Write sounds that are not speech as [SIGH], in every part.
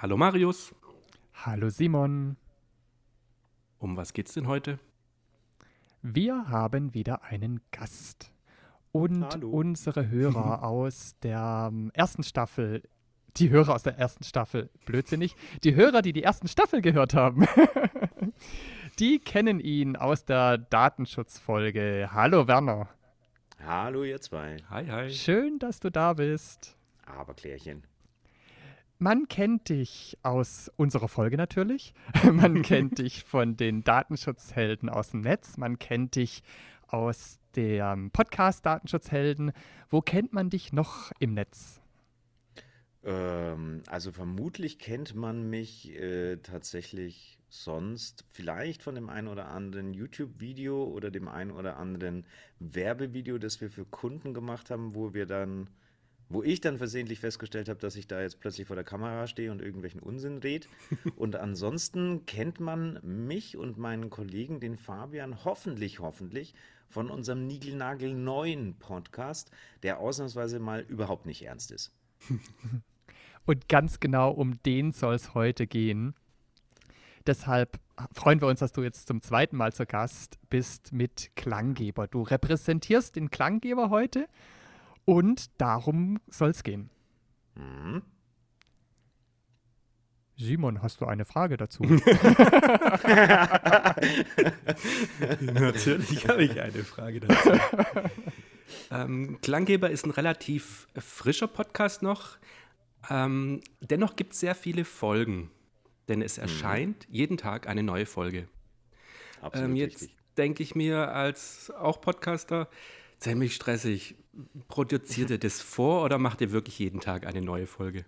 Hallo Marius. Hallo Simon. Um was geht's denn heute? Wir haben wieder einen Gast. Und Hallo. unsere Hörer [LAUGHS] aus der ähm, ersten Staffel, die Hörer aus der ersten Staffel, blödsinnig, die Hörer, die die ersten Staffel gehört haben, [LAUGHS] die kennen ihn aus der Datenschutzfolge. Hallo Werner. Hallo ihr zwei. Hi, hi. Schön, dass du da bist. Aber Klärchen. Man kennt dich aus unserer Folge natürlich. [LAUGHS] Man [LAUGHS] kennt dich von den Datenschutzhelden aus dem Netz. Man kennt dich aus dem Podcast Datenschutzhelden. Wo kennt man dich noch im Netz? Ähm, also vermutlich kennt man mich äh, tatsächlich sonst vielleicht von dem einen oder anderen YouTube-Video oder dem einen oder anderen Werbevideo, das wir für Kunden gemacht haben, wo wir dann, wo ich dann versehentlich festgestellt habe, dass ich da jetzt plötzlich vor der Kamera stehe und irgendwelchen Unsinn red. [LAUGHS] Und ansonsten kennt man mich und meinen Kollegen, den Fabian, hoffentlich, hoffentlich von unserem Nigelnagel neuen Podcast, der ausnahmsweise mal überhaupt nicht ernst ist. Und ganz genau um den soll es heute gehen. Deshalb freuen wir uns, dass du jetzt zum zweiten Mal zu Gast bist mit Klanggeber. Du repräsentierst den Klanggeber heute und darum soll es gehen. Mhm. Simon, hast du eine Frage dazu? [LAUGHS] [LAUGHS] Natürlich habe ich eine Frage dazu. [LAUGHS] ähm, Klanggeber ist ein relativ frischer Podcast noch. Ähm, dennoch gibt es sehr viele Folgen, denn es erscheint jeden Tag eine neue Folge. Absolut Ähm, jetzt denke ich mir als auch Podcaster, ziemlich stressig. Produziert ihr das [LAUGHS] vor oder macht ihr wirklich jeden Tag eine neue Folge?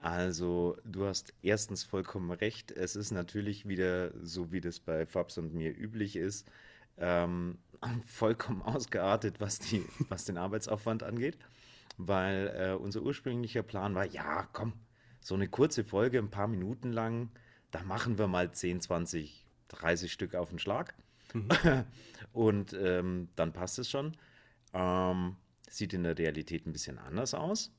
Also, du hast erstens vollkommen recht. Es ist natürlich wieder so, wie das bei Fabs und mir üblich ist, ähm, vollkommen ausgeartet, was, die, was den Arbeitsaufwand angeht. Weil äh, unser ursprünglicher Plan war, ja, komm, so eine kurze Folge, ein paar Minuten lang, da machen wir mal 10, 20, 30 Stück auf den Schlag. [LAUGHS] Und ähm, dann passt es schon. Ähm, sieht in der Realität ein bisschen anders aus.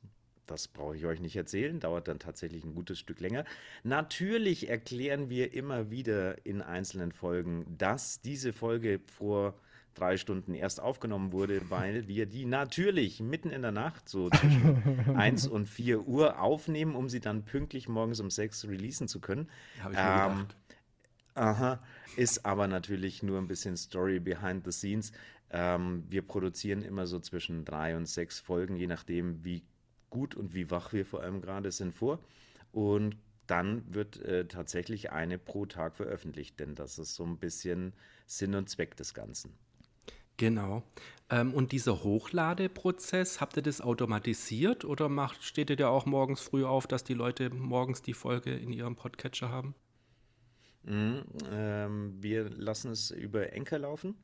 Das brauche ich euch nicht erzählen, dauert dann tatsächlich ein gutes Stück länger. Natürlich erklären wir immer wieder in einzelnen Folgen, dass diese Folge vor drei Stunden erst aufgenommen wurde, [LAUGHS] weil wir die natürlich mitten in der Nacht, so zwischen [LAUGHS] 1 und 4 Uhr aufnehmen, um sie dann pünktlich morgens um 6 releasen zu können. Habe ich mir Ähm, gedacht. Aha, ist aber natürlich nur ein bisschen Story behind the scenes. Ähm, wir produzieren immer so zwischen drei und sechs Folgen, je nachdem, wie gut und wie wach wir vor allem gerade sind, vor. Und dann wird äh, tatsächlich eine pro Tag veröffentlicht, denn das ist so ein bisschen Sinn und Zweck des Ganzen. Genau. Ähm, und dieser Hochladeprozess, habt ihr das automatisiert oder macht, steht ihr da auch morgens früh auf, dass die Leute morgens die Folge in ihrem Podcatcher haben? Mhm, ähm, wir lassen es über Enker laufen,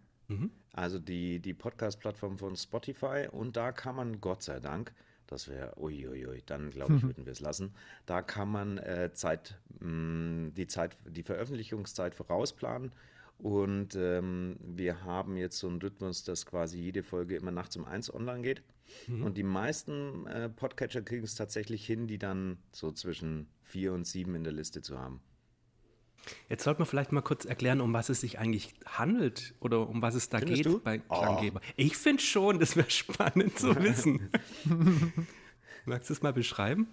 also die, die Podcast-Plattform von Spotify. Und da kann man, Gott sei Dank, das wäre, uiuiui, dann glaube ich, [LAUGHS] würden wir es lassen. Da kann man äh, Zeit, mh, die Zeit, die Veröffentlichungszeit vorausplanen. Und ähm, wir haben jetzt so einen Rhythmus, dass quasi jede Folge immer nachts um eins online geht. Und die meisten äh, Podcatcher kriegen es tatsächlich hin, die dann so zwischen vier und sieben in der Liste zu haben. Jetzt sollte man vielleicht mal kurz erklären, um was es sich eigentlich handelt oder um was es da Findest geht du? bei Oh. Klanggeber. Ich finde schon, das wäre [LAUGHS] spannend zu [LAUGHS] wissen. Magst du es mal beschreiben?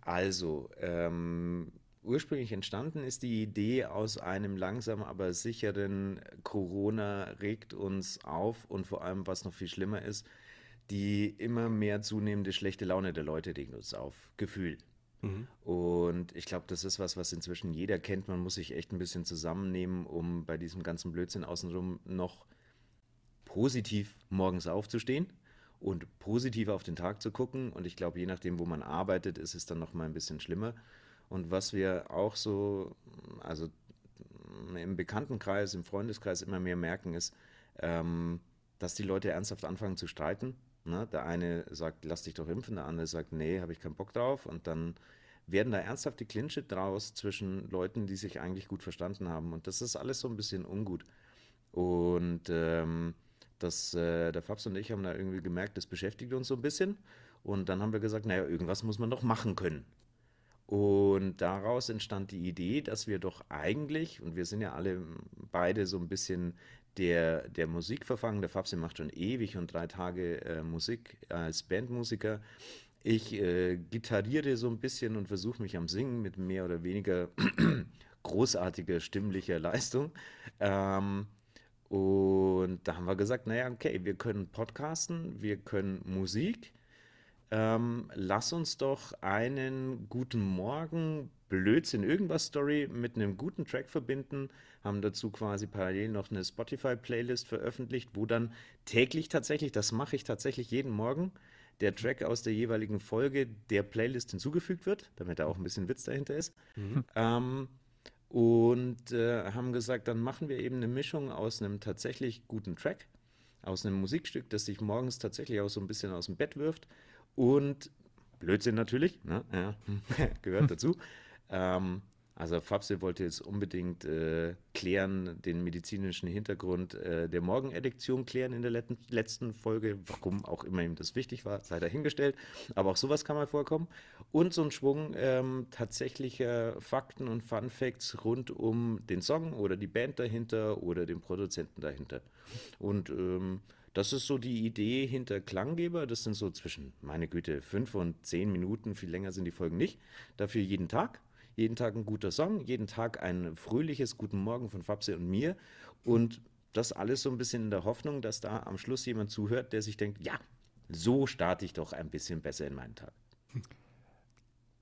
Also, ähm, ursprünglich entstanden ist die Idee aus einem langsam aber sicheren Corona regt uns auf und vor allem, was noch viel schlimmer ist, die immer mehr zunehmende schlechte Laune der Leute regt uns auf. Gefühl. Und ich glaube, das ist was, was inzwischen jeder kennt. Man muss sich echt ein bisschen zusammennehmen, um bei diesem ganzen Blödsinn außenrum noch positiv morgens aufzustehen und positiv auf den Tag zu gucken. Und ich glaube, je nachdem, wo man arbeitet, ist es dann noch mal ein bisschen schlimmer. Und was wir auch so, also im Bekanntenkreis, im Freundeskreis immer mehr merken, ist, ähm, dass die Leute ernsthaft anfangen zu streiten Ne? Der eine sagt, lass dich doch impfen, der andere sagt, nee, habe ich keinen Bock drauf. Und dann werden da ernsthafte Clinche draus zwischen Leuten, die sich eigentlich gut verstanden haben. Und das ist alles so ein bisschen ungut. Und ähm, das, äh, der Fabs und ich haben da irgendwie gemerkt, das beschäftigt uns so ein bisschen. Und dann haben wir gesagt, naja, irgendwas muss man doch machen können. Und daraus entstand die Idee, dass wir doch eigentlich, und wir sind ja alle beide so ein bisschen der, der Musik der Fabsi macht schon ewig und drei Tage äh, Musik als Bandmusiker. Ich äh, gitarriere so ein bisschen und versuche mich am Singen mit mehr oder weniger [CLEARS THROAT] großartiger stimmlicher Leistung. Ähm, und da haben wir gesagt, naja, okay, wir können podcasten, wir können Musik. Ähm, lass uns doch einen guten Morgen, Blödsinn, irgendwas Story mit einem guten Track verbinden. Haben dazu quasi parallel noch eine Spotify-Playlist veröffentlicht, wo dann täglich tatsächlich, das mache ich tatsächlich jeden Morgen, der Track aus der jeweiligen Folge der Playlist hinzugefügt wird, damit da auch ein bisschen Witz dahinter ist. Mhm. Ähm, und äh, haben gesagt, dann machen wir eben eine Mischung aus einem tatsächlich guten Track, aus einem Musikstück, das sich morgens tatsächlich auch so ein bisschen aus dem Bett wirft und Blödsinn natürlich, ne? ja, [LAUGHS] gehört dazu. ähm, also Fabse wollte jetzt unbedingt äh, klären, den medizinischen Hintergrund äh, der Morgenediktion klären in der let letzten Folge. Warum auch immer ihm das wichtig war, sei dahingestellt. Aber auch sowas kann mal vorkommen. Und so ein Schwung ähm, tatsächlicher Fakten und Fun Facts rund um den Song oder die Band dahinter oder den Produzenten dahinter. Und ähm, das ist so die Idee hinter Klanggeber. Das sind so zwischen, meine Güte, fünf und zehn Minuten. Viel länger sind die Folgen nicht. Dafür jeden Tag. Jeden Tag ein guter Song, jeden Tag ein fröhliches Guten Morgen von Fabse und mir. Und das alles so ein bisschen in der Hoffnung, dass da am Schluss jemand zuhört, der sich denkt, ja, so starte ich doch ein bisschen besser in meinen Tag.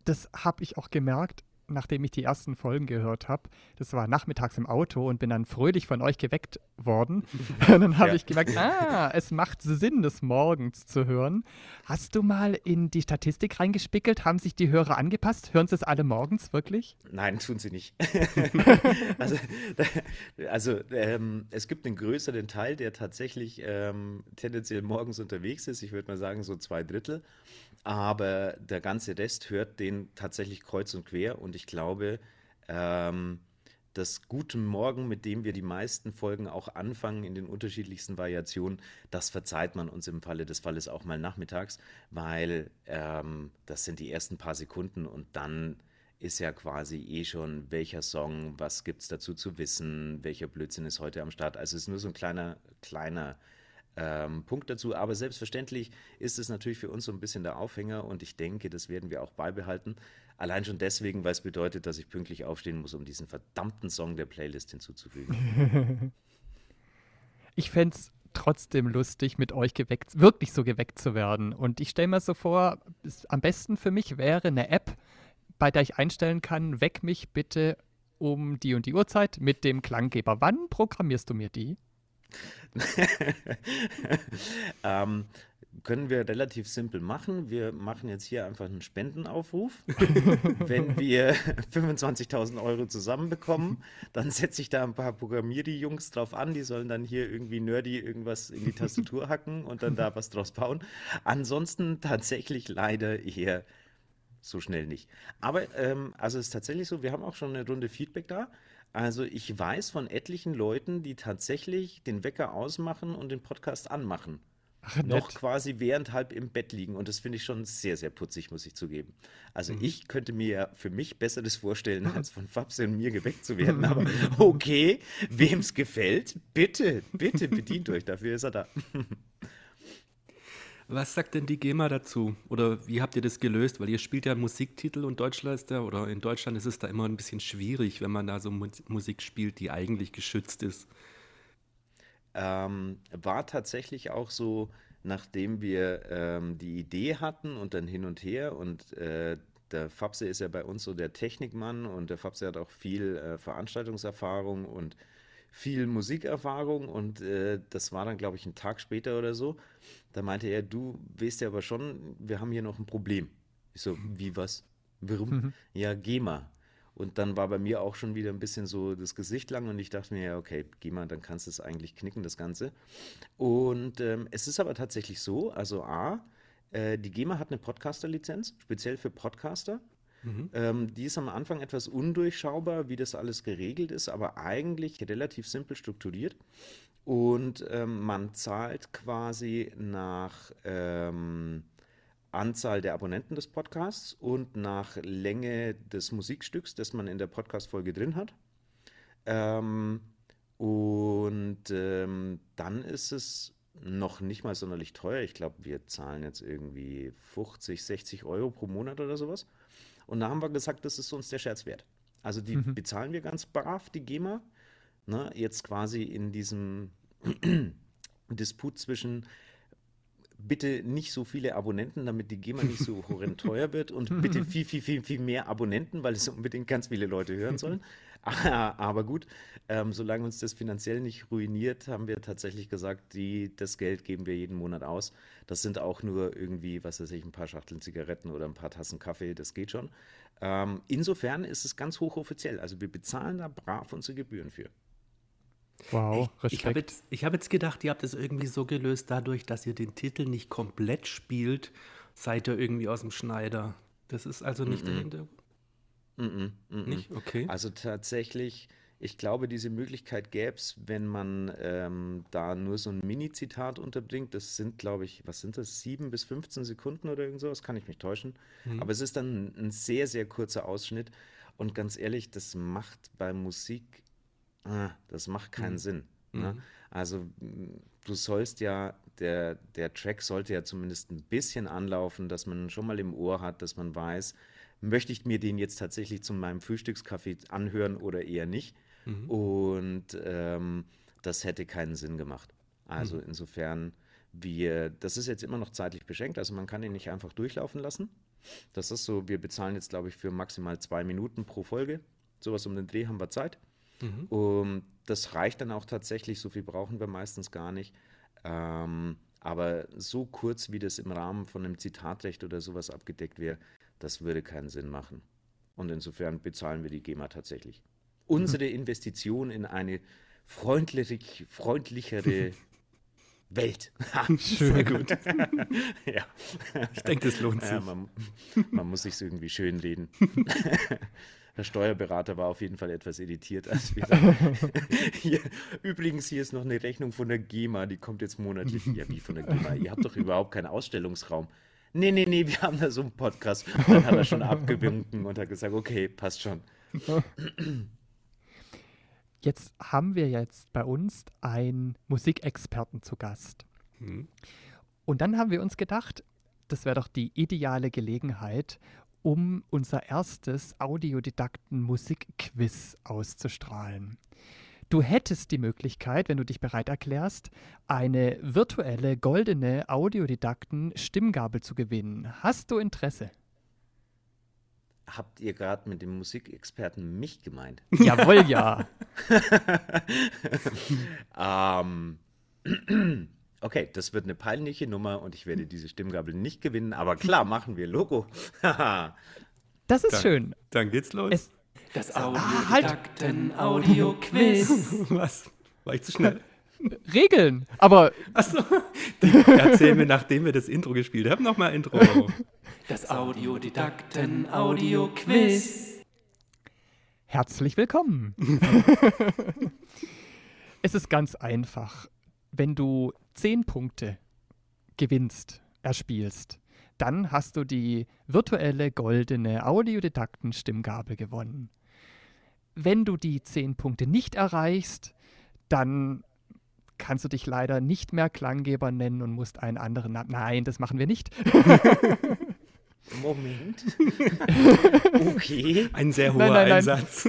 Das habe ich auch gemerkt nachdem ich die ersten Folgen gehört habe. Das war nachmittags im Auto und bin dann fröhlich von euch geweckt worden. [LAUGHS] und dann habe ja. ich gemerkt, ah, es macht Sinn, das morgens zu hören. Hast du mal in die Statistik reingespickelt? Haben sich die Hörer angepasst? Hören sie es alle morgens wirklich? Nein, tun sie nicht. [LAUGHS] also, also ähm, es gibt einen größeren Teil, der tatsächlich ähm, tendenziell morgens unterwegs ist. Ich würde mal sagen, so zwei Drittel. Aber der ganze Rest hört den tatsächlich kreuz und quer und ich glaube, ähm, das gute Morgen, mit dem wir die meisten Folgen auch anfangen in den unterschiedlichsten Variationen, das verzeiht man uns im Falle des Falles auch mal nachmittags, weil ähm, das sind die ersten paar Sekunden und dann ist ja quasi eh schon, welcher Song, was gibt es dazu zu wissen, welcher Blödsinn ist heute am Start. Also es ist nur so ein kleiner, kleiner ähm, Punkt dazu. Aber selbstverständlich ist es natürlich für uns so ein bisschen der Aufhänger und ich denke, das werden wir auch beibehalten. Allein schon deswegen, weil es bedeutet, dass ich pünktlich aufstehen muss, um diesen verdammten Song der Playlist hinzuzufügen. [LAUGHS] ich fände es trotzdem lustig, mit euch geweckt, wirklich so geweckt zu werden. Und ich stelle mir so vor, am besten für mich wäre eine App, bei der ich einstellen kann, weck mich bitte um die und die Uhrzeit mit dem Klanggeber. Wann programmierst du mir die? [LAUGHS] ähm, können wir relativ simpel machen. Wir machen jetzt hier einfach einen Spendenaufruf. [LAUGHS] Wenn wir [LAUGHS] 25.000 Euro zusammenbekommen, dann setze ich da ein paar Programmier-Jungs drauf an. Die sollen dann hier irgendwie nerdy irgendwas in die Tastatur hacken und dann da was draus bauen. Ansonsten tatsächlich leider eher so schnell nicht. Aber ähm, also es ist tatsächlich so, wir haben auch schon eine Runde Feedback da. Also ich weiß von etlichen Leuten, die tatsächlich den Wecker ausmachen und den Podcast anmachen. Ach, noch quasi während halb im Bett liegen. Und das finde ich schon sehr, sehr putzig, muss ich zugeben. Also mhm. ich könnte mir ja für mich Besseres vorstellen, als von Fabse und mir geweckt zu werden. [LAUGHS] Aber okay, wem es gefällt, bitte, bitte bedient euch. Dafür ist er da. [LAUGHS] Was sagt denn die GEMA dazu? Oder wie habt ihr das gelöst? Weil ihr spielt ja Musiktitel und Deutschland ist da, oder in Deutschland ist es da immer ein bisschen schwierig, wenn man da so Musik spielt, die eigentlich geschützt ist. Ähm, war tatsächlich auch so, nachdem wir ähm, die Idee hatten und dann hin und her und äh, der Fabse ist ja bei uns so der Technikmann und der Fabse hat auch viel äh, Veranstaltungserfahrung und viel Musikerfahrung und äh, das war dann, glaube ich, ein Tag später oder so. Da meinte er, du weißt ja aber schon, wir haben hier noch ein Problem. Ich so, wie was? Warum? Mhm. Ja, GEMA. Und dann war bei mir auch schon wieder ein bisschen so das Gesicht lang und ich dachte mir, ja, okay, geh mal, dann kannst du es eigentlich knicken, das Ganze. Und ähm, es ist aber tatsächlich so, also A, äh, die GEMA hat eine Podcaster-Lizenz, speziell für Podcaster. Mhm. Ähm, die ist am Anfang etwas undurchschaubar, wie das alles geregelt ist, aber eigentlich relativ simpel strukturiert. Und ähm, man zahlt quasi nach ähm, Anzahl der Abonnenten des Podcasts und nach Länge des Musikstücks, das man in der Podcast-Folge drin hat. Ähm, und ähm, dann ist es noch nicht mal sonderlich teuer. Ich glaube, wir zahlen jetzt irgendwie 50, 60 Euro pro Monat oder sowas. Und da haben wir gesagt, das ist uns der Scherz wert. Also die mhm. bezahlen wir ganz brav, die GEMA. Ne, jetzt quasi in diesem [CLEARS THROAT] Disput zwischen bitte nicht so viele Abonnenten, damit die GEMA nicht so horrend [LAUGHS] teuer wird und bitte viel, viel, viel, viel mehr Abonnenten, weil es unbedingt ganz viele Leute hören sollen. [LAUGHS] Aber gut, ähm, solange uns das finanziell nicht ruiniert, haben wir tatsächlich gesagt, die, das Geld geben wir jeden Monat aus. Das sind auch nur irgendwie, was weiß ich, ein paar Schachteln Zigaretten oder ein paar Tassen Kaffee, das geht schon. Ähm, insofern ist es ganz hochoffiziell. Also wir bezahlen da brav unsere Gebühren für. Wow, Respekt. Ich, ich habe jetzt, hab jetzt gedacht, ihr habt es irgendwie so gelöst, dadurch, dass ihr den Titel nicht komplett spielt, seid ihr irgendwie aus dem Schneider. Das ist also nicht mm -mm. der Hintergrund. Mm nicht? Okay. Also tatsächlich, ich glaube, diese Möglichkeit gäbe es, wenn man ähm, da nur so ein Mini-Zitat unterbringt. Das sind, glaube ich, was sind das, sieben bis 15 Sekunden oder irgend sowas, kann ich mich täuschen. Mhm. Aber es ist dann ein sehr, sehr kurzer Ausschnitt. Und ganz ehrlich, das macht bei Musik ah, das macht keinen mhm. Sinn. Ne? Mhm. Also du sollst ja, der, der Track sollte ja zumindest ein bisschen anlaufen, dass man schon mal im Ohr hat, dass man weiß, möchte ich mir den jetzt tatsächlich zu meinem Frühstückskaffee anhören oder eher nicht. Mhm. Und ähm, das hätte keinen Sinn gemacht. Also mhm. insofern, wir, das ist jetzt immer noch zeitlich beschränkt, also man kann ihn nicht einfach durchlaufen lassen. Das ist so, wir bezahlen jetzt, glaube ich, für maximal zwei Minuten pro Folge. Sowas um den Dreh haben wir Zeit. Mhm. Um, das reicht dann auch tatsächlich, so viel brauchen wir meistens gar nicht. Ähm, aber so kurz, wie das im Rahmen von einem Zitatrecht oder sowas abgedeckt wäre, das würde keinen Sinn machen. Und insofern bezahlen wir die GEMA tatsächlich. Unsere mhm. Investition in eine freundlich, freundlichere [LAUGHS] Welt. Schön. [LAUGHS] Sehr gut. [LAUGHS] ja. Ich denke, das lohnt sich. Ja, man, man muss sich irgendwie schön reden. Der Steuerberater war auf jeden Fall etwas irritiert, als wir hier, Übrigens, hier ist noch eine Rechnung von der GEMA, die kommt jetzt monatlich. Ja, wie von der GEMA? Ihr habt doch überhaupt keinen Ausstellungsraum. Nee, nee, nee, wir haben da so einen Podcast. Und dann hat er schon abgewunken und hat gesagt, okay, passt schon. Jetzt haben wir jetzt bei uns einen Musikexperten zu Gast. Hm. Und dann haben wir uns gedacht, das wäre doch die ideale Gelegenheit, um unser erstes Audiodidakten-Musikquiz auszustrahlen. Du hättest die Möglichkeit, wenn du dich bereit erklärst, eine virtuelle goldene Audiodidakten-Stimmgabel zu gewinnen. Hast du Interesse? Habt ihr gerade mit dem Musikexperten mich gemeint? [LAUGHS] Jawohl, ja. [LAUGHS] ähm, [CLEARS THROAT] Okay, das wird eine peinliche Nummer und ich werde diese Stimmgabel nicht gewinnen, aber klar, machen wir Logo. [LAUGHS] das ist dann, schön. Dann geht's los. Es, das Audio-Audio-Quiz. [LAUGHS] Was? War ich zu schnell? [LAUGHS] Regeln, aber. Achso, [LAUGHS] erzählen wir, nachdem wir das Intro gespielt haben, nochmal Intro. Das Audiodidakten-Audio-Quiz. Herzlich willkommen. es ist ganz einfach. Wenn du zehn Punkte gewinnst, erspielst, dann hast du die virtuelle goldene Audiodidakten-Stimmgabel gewonnen. Wenn du die zehn Punkte nicht erreichst, dann kannst du dich leider nicht mehr Klanggeber nennen und musst einen anderen Namen. Nein, das machen wir nicht. [LAUGHS] Moment. [LAUGHS] okay. Ein sehr hoher nein, nein, Einsatz. [LAUGHS]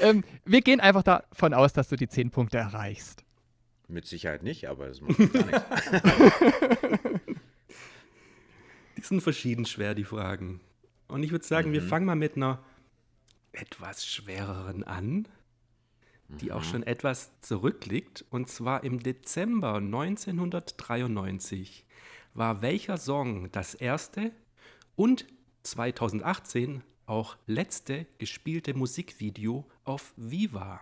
ähm, wir gehen einfach davon aus, dass du die 10 Punkte erreichst. Mit Sicherheit nicht, aber das macht gar nichts. die sind verschieden schwer, die Fragen. Und ich würde sagen, mhm. wir fangen mal mit einer etwas schwereren an, die mhm. auch schon etwas zurückliegt. Und zwar im Dezember 1993 war welcher Song das erste und 2018 auch letzte gespielte Musikvideo auf Viva?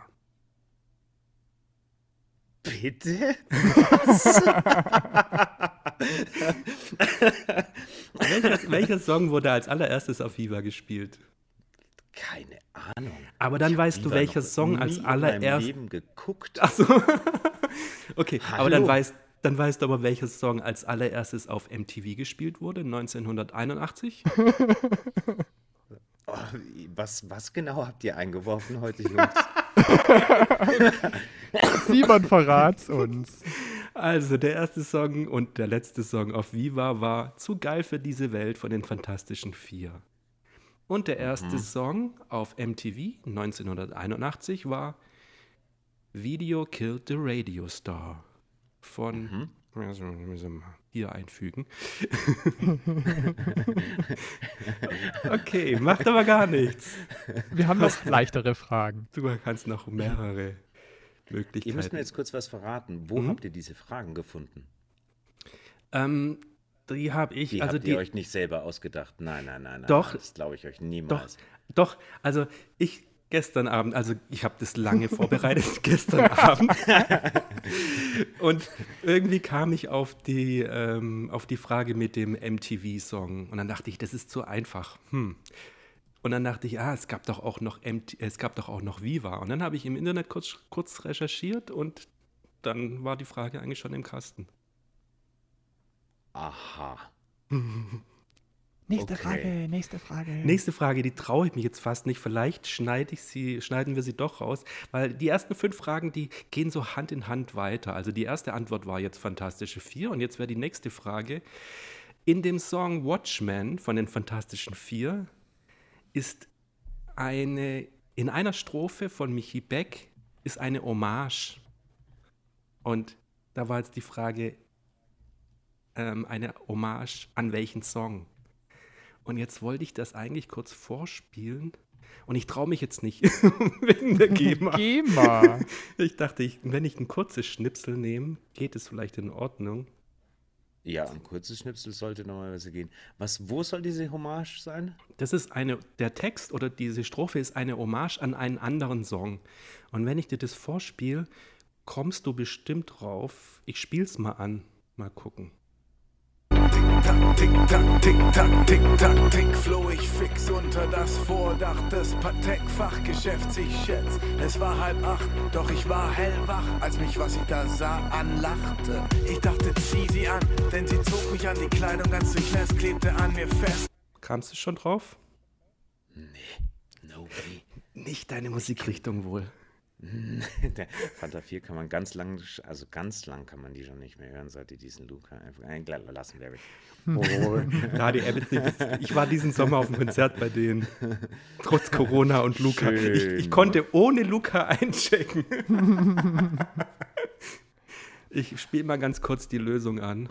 Bitte? [LAUGHS] Welcher, welcher Song wurde als allererstes auf Viva gespielt? Keine Ahnung. Aber dann Ich weißt du, welcher Song als in meinem allererst. Leben geguckt. Achso. [LAUGHS] okay, aber dann Hallo? weißt, dann weißt du aber, welcher Song als allererstes auf MTV gespielt wurde, 1981. [LAUGHS] Oh, was, was genau habt ihr eingeworfen heute, Jungs? [LAUGHS] Simon verrat's uns. Also, der erste Song und der letzte Song auf Viva war Zu geil für diese Welt von den Fantastischen Vier. Und der erste Song auf MTV 1981 war Video Killed the Radio Star von. Mal hier einfügen. [LAUGHS] okay, macht aber gar nichts. Wir haben noch leichtere Fragen. Du kannst noch mehrere Möglichkeiten. Ihr müsst mir jetzt kurz was verraten. Wo Mhm. habt ihr diese Fragen gefunden? ähm, die habe ich, Die also habt die, ihr euch nicht selber ausgedacht. Nein, nein, nein, nein. Doch. Das glaube ich euch Doch, niemals. doch, also ich gestern Abend, also ich habe das lange vorbereitet, [LAUGHS] gestern Abend. [LAUGHS] Und irgendwie kam ich auf die, ähm, auf die Frage mit dem MTV-Song. Und dann dachte ich, das ist zu einfach. Hm. Und dann dachte ich, ah, es gab doch auch noch MT es gab doch auch noch Viva. Und dann habe ich im Internet kurz, kurz recherchiert und dann war die Frage eigentlich schon im Kasten. Aha. [LAUGHS] Nächste Okay. Frage, nächste Frage. Nächste Frage, die traue ich mich jetzt fast nicht. Vielleicht schneide ich sie, schneiden wir sie doch raus, weil die ersten fünf Fragen, die gehen so Hand in Hand weiter. Also die erste Antwort war jetzt Fantastische Vier und jetzt wäre die nächste Frage. In dem Song Watchmen von den Fantastischen Vier ist eine, in einer Strophe von Michi Beck ist eine Hommage. Und da war jetzt die Frage, ähm, eine Hommage an welchen Song? Und jetzt wollte ich das eigentlich kurz vorspielen. Und ich traue mich jetzt nicht [LAUGHS] wegen der [LAUGHS] GEMA. GEMA. [LAUGHS] Ich dachte, ich, wenn ich ein kurzes Schnipsel nehme, geht es vielleicht in Ordnung. Ja, ein kurzes Schnipsel sollte normalerweise gehen. Was, wo soll diese Hommage sein? Das ist eine, der Text oder diese Strophe ist eine Hommage an einen anderen Song. Und wenn ich dir das vorspiele, kommst du bestimmt drauf. Ich spiel's mal an. Mal gucken. Tick-Tack, Tick-Tack, Tick-Tack, Tick-Tack, Tick, floh ich fix unter das Vordach des Patek-Fachgeschäfts. Ich schätz, es war halb acht, doch ich war hellwach, als mich, was ich da sah, anlachte. Ich dachte, zieh sie an, denn sie zog mich an die Kleidung ganz durchnässt, klebte an mir fest. Kamst du schon drauf? No way. Nicht deine Musikrichtung wohl. [LAUGHS] Der Fanta 4 kann man ganz lang, also ganz lang kann man die schon nicht mehr hören, seit die diesen Luca einfach lassen wir weg. Oh, Radio Abbott, ich war diesen Sommer auf dem Konzert bei denen. Trotz Corona und Luca. Ich, ich konnte ohne Luca einchecken. [LAUGHS] Ich spiele mal ganz kurz die Lösung an.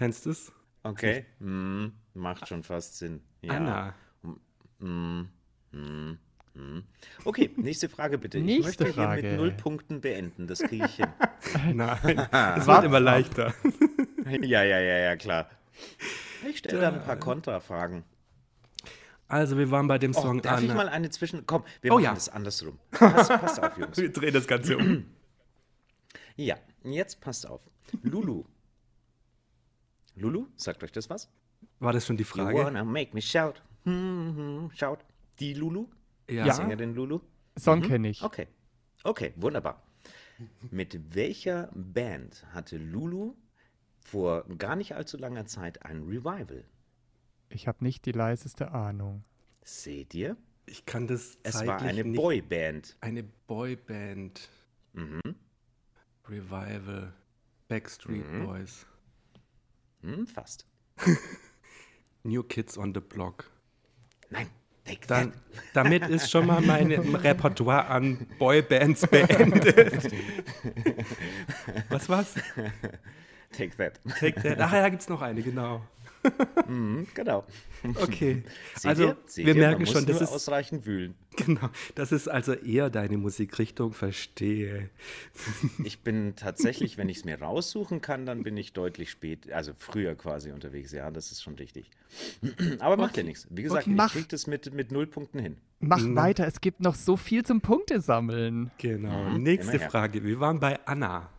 Kennst du es? okay, mm, macht schon fast Sinn. Ja. Anna. Mm, mm. Okay, nächste Frage bitte. ich Nächste möchte hier Frage. mit null Punkten beenden, das kriege ich hin. [LAUGHS] Nein, [LAUGHS] es wird immer leichter. ja, ja, ja, ja, klar. Ich stelle dann ein paar Kontrafragen. Also, wir waren bei dem Oh, Song darf ich Anna. mal eine zwischen... Komm, wir Oh machen ja. das andersrum. [LAUGHS] Pass, pass auf, Jungs. Wir drehen das Ganze um. [CLEARS THROAT] Ja, jetzt passt auf. Lulu. Lulu, sagt euch das was? War das schon die You Frage? wanna make me shout. Hm, hm, shout. Die Lulu? Ja. Ja. Sängerin Lulu? Song kenne ich. Okay. Okay, wunderbar. Mit welcher Band hatte Lulu vor gar nicht allzu langer Zeit ein Revival? Ich habe nicht die leiseste Ahnung. Seht ihr? Ich kann das Es war eine nicht. Boyband. Eine Boyband. Mhm. Revival. Backstreet Boys. Hm, fast. [LAUGHS] New Kids on the Block. Nein, take Dann, that. damit ist schon mal mein Repertoire an Boybands beendet. [LAUGHS] Was war's? Take that. Take that. Ach ja, da gibt's noch eine, genau. Mhm, genau. Okay. [LAUGHS] Seht also, ihr? Seht wir ihr? merken Man schon, muss das nur ist ausreichend wühlen. Genau, das ist also eher deine Musikrichtung, verstehe. [LAUGHS] Ich bin tatsächlich, wenn ich es mir raussuchen kann, dann bin ich deutlich spät, also früher quasi unterwegs. Ja, das ist schon richtig. [CLEARS THROAT] Aber macht ja nichts. Wie gesagt, Okay, mach. ich kriege das mit, mit null Punkten hin. Mach Mhm. weiter, es gibt noch so viel zum Punkte sammeln. Genau. Mhm, Nächste. Frage. Wir waren bei Anna.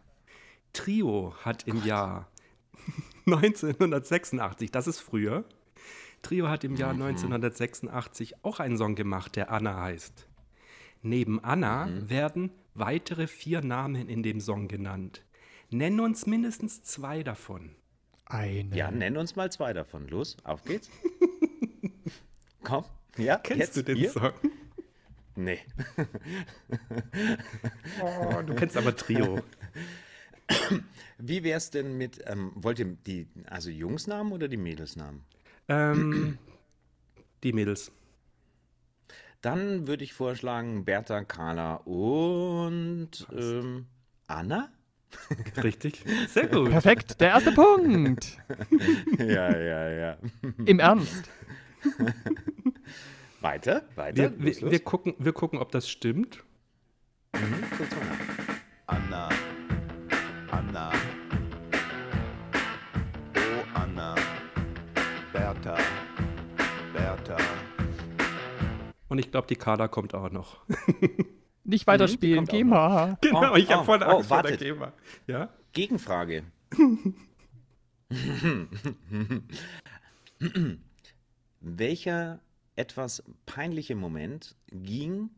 Trio hat im Jahr 1986, das ist früher, Trio hat im Mhm. Jahr 1986 auch einen Song gemacht, der Anna heißt. Neben Anna Mhm. werden weitere vier Namen in dem Song genannt. Nenn uns mindestens zwei davon. Eine. Ja, nenn uns mal zwei davon. Los, auf geht's. [LAUGHS] Komm, ja, Kennst jetzt du den ihr? Song? Nee. [LAUGHS] Oh, du kennst aber Trio. [LAUGHS] Wie wär's denn mit, ähm, wollt ihr die, also Jungsnamen oder die Mädelsnamen? ähm, die Mädels. Dann würde ich vorschlagen Bertha, Carla und ähm, Anna? Richtig. Sehr gut. Perfekt, der erste Punkt. [LAUGHS] ja, ja, ja. Im Ernst. [LAUGHS] Weiter, weiter. Wir, los, wir, los. wir, gucken, wir gucken, ob das stimmt. Mhm, Anna, Und ich glaube, die Carla kommt auch noch. [LAUGHS] Nicht Mhm, weiterspielen, geh mal. Genau, Oh, ich habe oh, voll oh, Angst vor der. GEMA. Ja? Gegenfrage. [LAUGHS] Welcher etwas peinliche Moment ging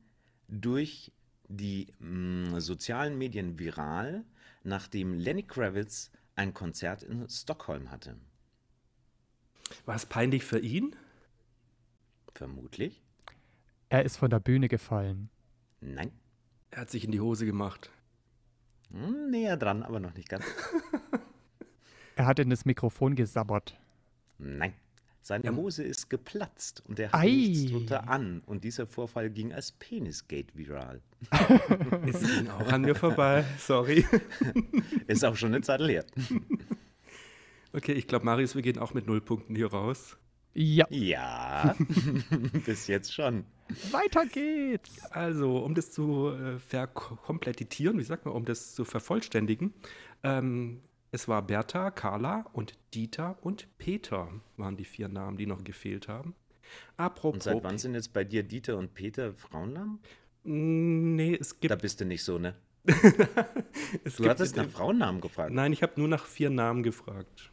durch die mm, sozialen Medien viral, nachdem Lenny Kravitz ein Konzert in Stockholm hatte? War es peinlich für ihn? Vermutlich. Er ist von der Bühne gefallen. Nein. Er hat sich in die Hose gemacht. Hm, näher dran, aber noch nicht ganz. [LAUGHS] Er hat in das Mikrofon gesabbert. Nein. Seine Ja. Hose ist geplatzt und er hat Ei. nichts drunter an. Und dieser Vorfall ging als Penisgate viral. [LAUGHS] Es ging auch an mir vorbei. Sorry. [LAUGHS] Ist auch schon eine Zeit her. Okay, ich glaube, Marius, wir gehen auch mit null Punkten hier raus. Ja, Ja, [LAUGHS] bis jetzt schon. weiter geht's. Also, um das zu äh, verkomplettieren, wie sagt man, um das zu vervollständigen, ähm, es war Bertha, Carla und Dieter und Peter waren die vier Namen, die noch gefehlt haben. Apropos. Und seit wann sind jetzt bei dir Dieter und Peter Frauennamen? Mm, Nee, es gibt. Da bist du nicht so, ne? [LAUGHS] es Du gibt hattest nach Frauennamen gefragt. Nein, ich habe nur nach vier Namen gefragt.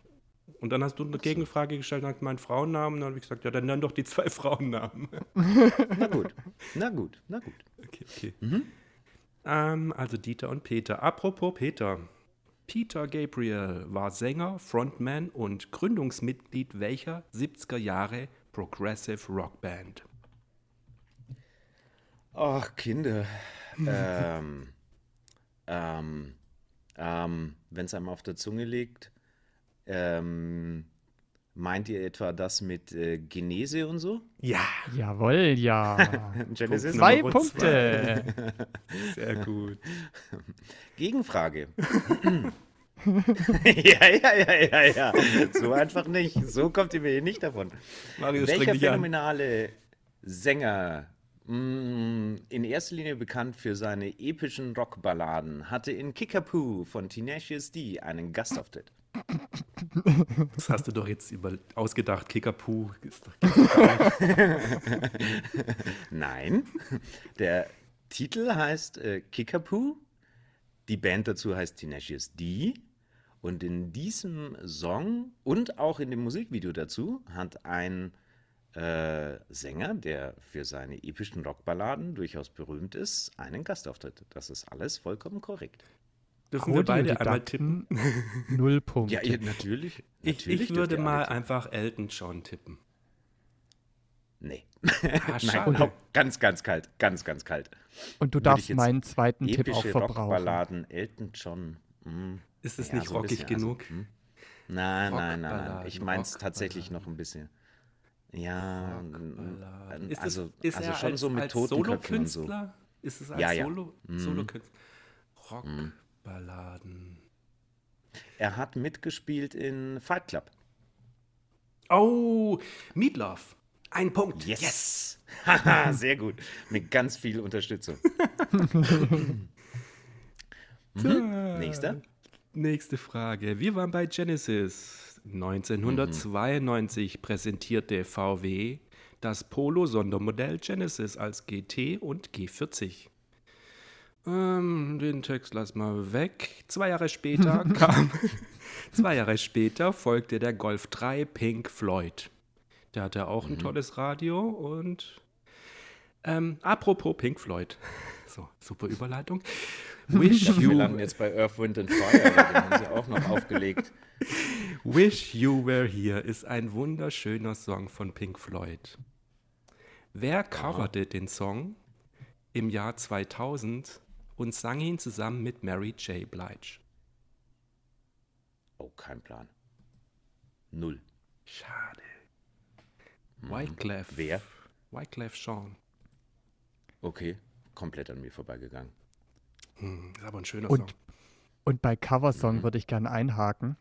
Und dann hast du eine Gegenfrage gestellt nach meinen Frauennamen. Dann habe ich gesagt, ja, dann nenn doch die zwei [LAUGHS] Frauennamen. Na gut, na gut, na gut. Okay, okay. Ähm, also Dieter und Peter. Apropos Peter. Peter Gabriel war Sänger, Frontman und Gründungsmitglied welcher 70er Jahre Progressive Rockband? Ach, Kinder. [LAUGHS] ähm, ähm, ähm, Wenn es einem auf der Zunge liegt, ähm, meint ihr etwa das mit äh, Genese und so? Ja, Jawohl, ja. [LAUGHS] Genesis? Zwei Nummer Punkte. sehr gut. Gegenfrage. [LAUGHS] ja, ja, ja, ja, ja. So einfach nicht. So kommt ihr mir hier nicht davon. Marius, Welcher dich an. phänomenale Sänger, mh, in erster Linie bekannt für seine epischen Rockballaden, hatte in Kickapoo von Tenacious D einen Gastauftritt? Das hast du doch jetzt über ausgedacht. Kickapoo. [LAUGHS] Nein. Der Titel heißt äh, Kickapoo. Die Band dazu heißt Tenacious D. Und in diesem Song und auch in dem Musikvideo dazu hat ein äh, Sänger, der für seine epischen Rockballaden durchaus berühmt ist, einen Gastauftritt. Das ist alles vollkommen korrekt. Dürfen wir beide einmal tippen? [LAUGHS] Null Punkte. Ja, natürlich. Ich, natürlich ich würde mal tippen. einfach Elton John tippen. Nee. Ah, [LAUGHS] Nein, oh, ganz, ganz kalt. Ganz, ganz kalt. Und du darfst meinen zweiten Tipp auch verbrauchen. Rockballaden, Elton John. mm. Ist es Ja, nicht so rockig bisschen, also, genug? hm. Nein, nein, nein, Ich meine es tatsächlich noch ein bisschen. Ja, n- Ist, also, es, ist also er schon als, so mit als Totenkopfen und so. Ist es als Ja, ja. Solo, Mhm. Solokünstler? Rockballaden. Er hat mitgespielt in Fight Club. Oh, Meatloaf. Ein Punkt. Yes! Haha, [LAUGHS] sehr gut. Mit ganz viel Unterstützung. [LAUGHS] mhm. Nächster. Nächste Frage. Wir waren bei Genesis. 1992 präsentierte VW das Polo-Sondermodell Genesis als GT und G40. Ähm, den Text lass mal weg. Zwei Jahre später [LAUGHS] kam. zwei Jahre später folgte der Golf 3 Pink Floyd. Der hatte auch ein tolles Radio und ähm, apropos Pink Floyd. [LAUGHS] So, super Überleitung. Wish Wir you, landen jetzt bei Earth, Wind and Fire, den haben sie auch noch aufgelegt. [LAUGHS] Wish You Were Here ist ein wunderschöner Song von Pink Floyd. Wer coverte den Song im Jahr 2000 und sang ihn zusammen mit Mary J. Blige? Oh, kein Plan. Null. Schade. Wyclef. Wer? Wyclef Sean. Okay, komplett an mir vorbeigegangen. Hm, ist aber ein schöner Und, Song. und bei Coversong würde ich gerne einhaken.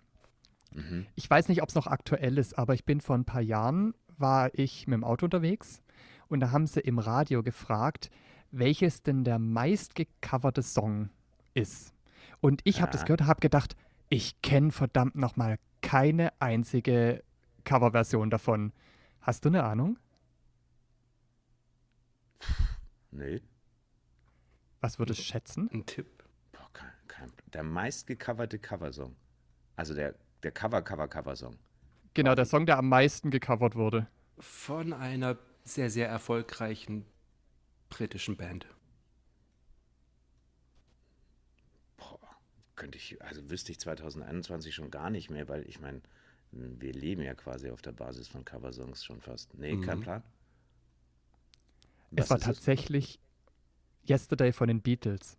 Ich weiß nicht, ob es noch aktuell ist, aber ich bin vor ein paar Jahren, war ich mit dem Auto unterwegs und da haben sie im Radio gefragt, welches denn der meistgecoverte Song ist. Und ich habe das gehört, habe gedacht, ich kenne verdammt nochmal keine einzige Coverversion davon. Hast du eine Ahnung? Nee. Was würdest du schätzen? Ein Tipp. Boah, kein, kein, der meistgecoverte Coversong. Also der, der Cover-Cover-Cover-Song. Genau, der Song, der am meisten gecovert wurde. Von einer sehr, sehr erfolgreichen britischen Band. Boah, könnte ich, also wüsste ich 2021 schon gar nicht mehr, weil ich meine, wir leben ja quasi auf der Basis von Coversongs schon fast. Nee, kein Plan. es Was war ist tatsächlich Yesterday von den Beatles.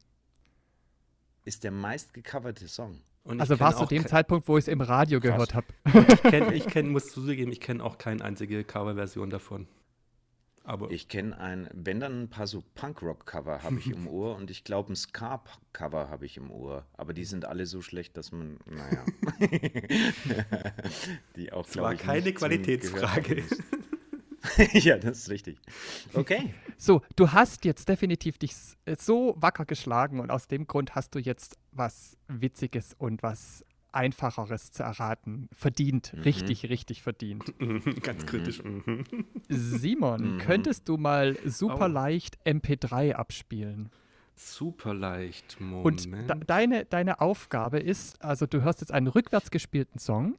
Ist der meistgecoverte Song. Und Also kenn war es zu dem Zeitpunkt, wo ich es im Radio Krass. gehört habe. Ich kenne, ich kenn, muss zugeben, ich kenne auch keine einzige Coverversion davon. Aber Ich kenne ein, wenn dann ein paar so Punkrock-Cover habe ich im [LAUGHS] Ohr und ich glaube ein Ska-Cover habe ich im Ohr. Aber die sind alle so schlecht, dass man, naja. [LAUGHS] die auch, es glaub war ich, keine Qualitätsfrage. [LAUGHS] ja, das ist richtig. Okay. So, du hast jetzt definitiv dich äh, so wacker geschlagen und aus dem Grund hast du jetzt was Witziges und was Einfacheres zu erraten. Verdient, richtig, richtig verdient. [LAUGHS] Ganz kritisch. mhm. Simon, könntest du mal super Oh. leicht MP3 abspielen? Super leicht. Und Moment. de deine, deine Aufgabe ist, also du hörst jetzt einen rückwärts gespielten Song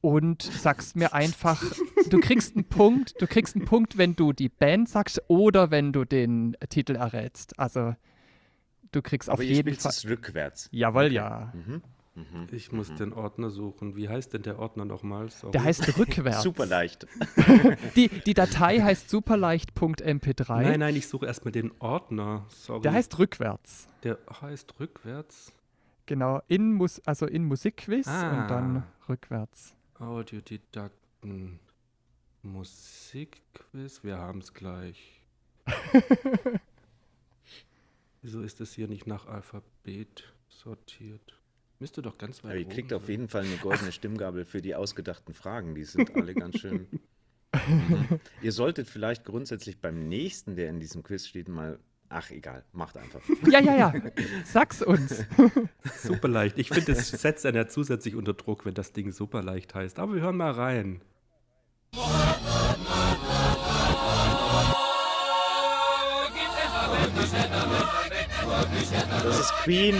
und sagst mir einfach, du kriegst einen Punkt, du kriegst einen Punkt, wenn du die Band sagst oder wenn du den Titel errätst. Also du kriegst Aber auf jeden Fall. rückwärts. Jawohl, Okay. ja. Ich muss den Ordner suchen. Wie heißt denn der Ordner nochmal? Der heißt rückwärts. [LAUGHS] Super leicht. [LAUGHS] Die, die Datei heißt superleicht.mp3. Nein, nein, ich suche erstmal den Ordner. Sorry. Der heißt rückwärts. Der heißt rückwärts. Genau, in, Mus also in Musikquiz Ah. und dann rückwärts. Audiodidakten. Musikquiz. Wir haben es gleich. [LAUGHS] Wieso ist das hier nicht nach Alphabet sortiert? Müsste doch ganz weit Aber ihr kriegt auf sein. jeden Fall eine goldene [LAUGHS] Stimmgabel für die ausgedachten Fragen. Die sind alle ganz schön. Mhm. [LAUGHS] Ihr solltet vielleicht grundsätzlich beim nächsten, der in diesem Quiz steht, mal. Ach, egal, macht einfach. Ja, ja, ja. Sag's uns. [LAUGHS] Super leicht. Ich finde, es setzt einen ja zusätzlich unter Druck, wenn das Ding super leicht heißt. Aber wir hören mal rein. Das ist Queen.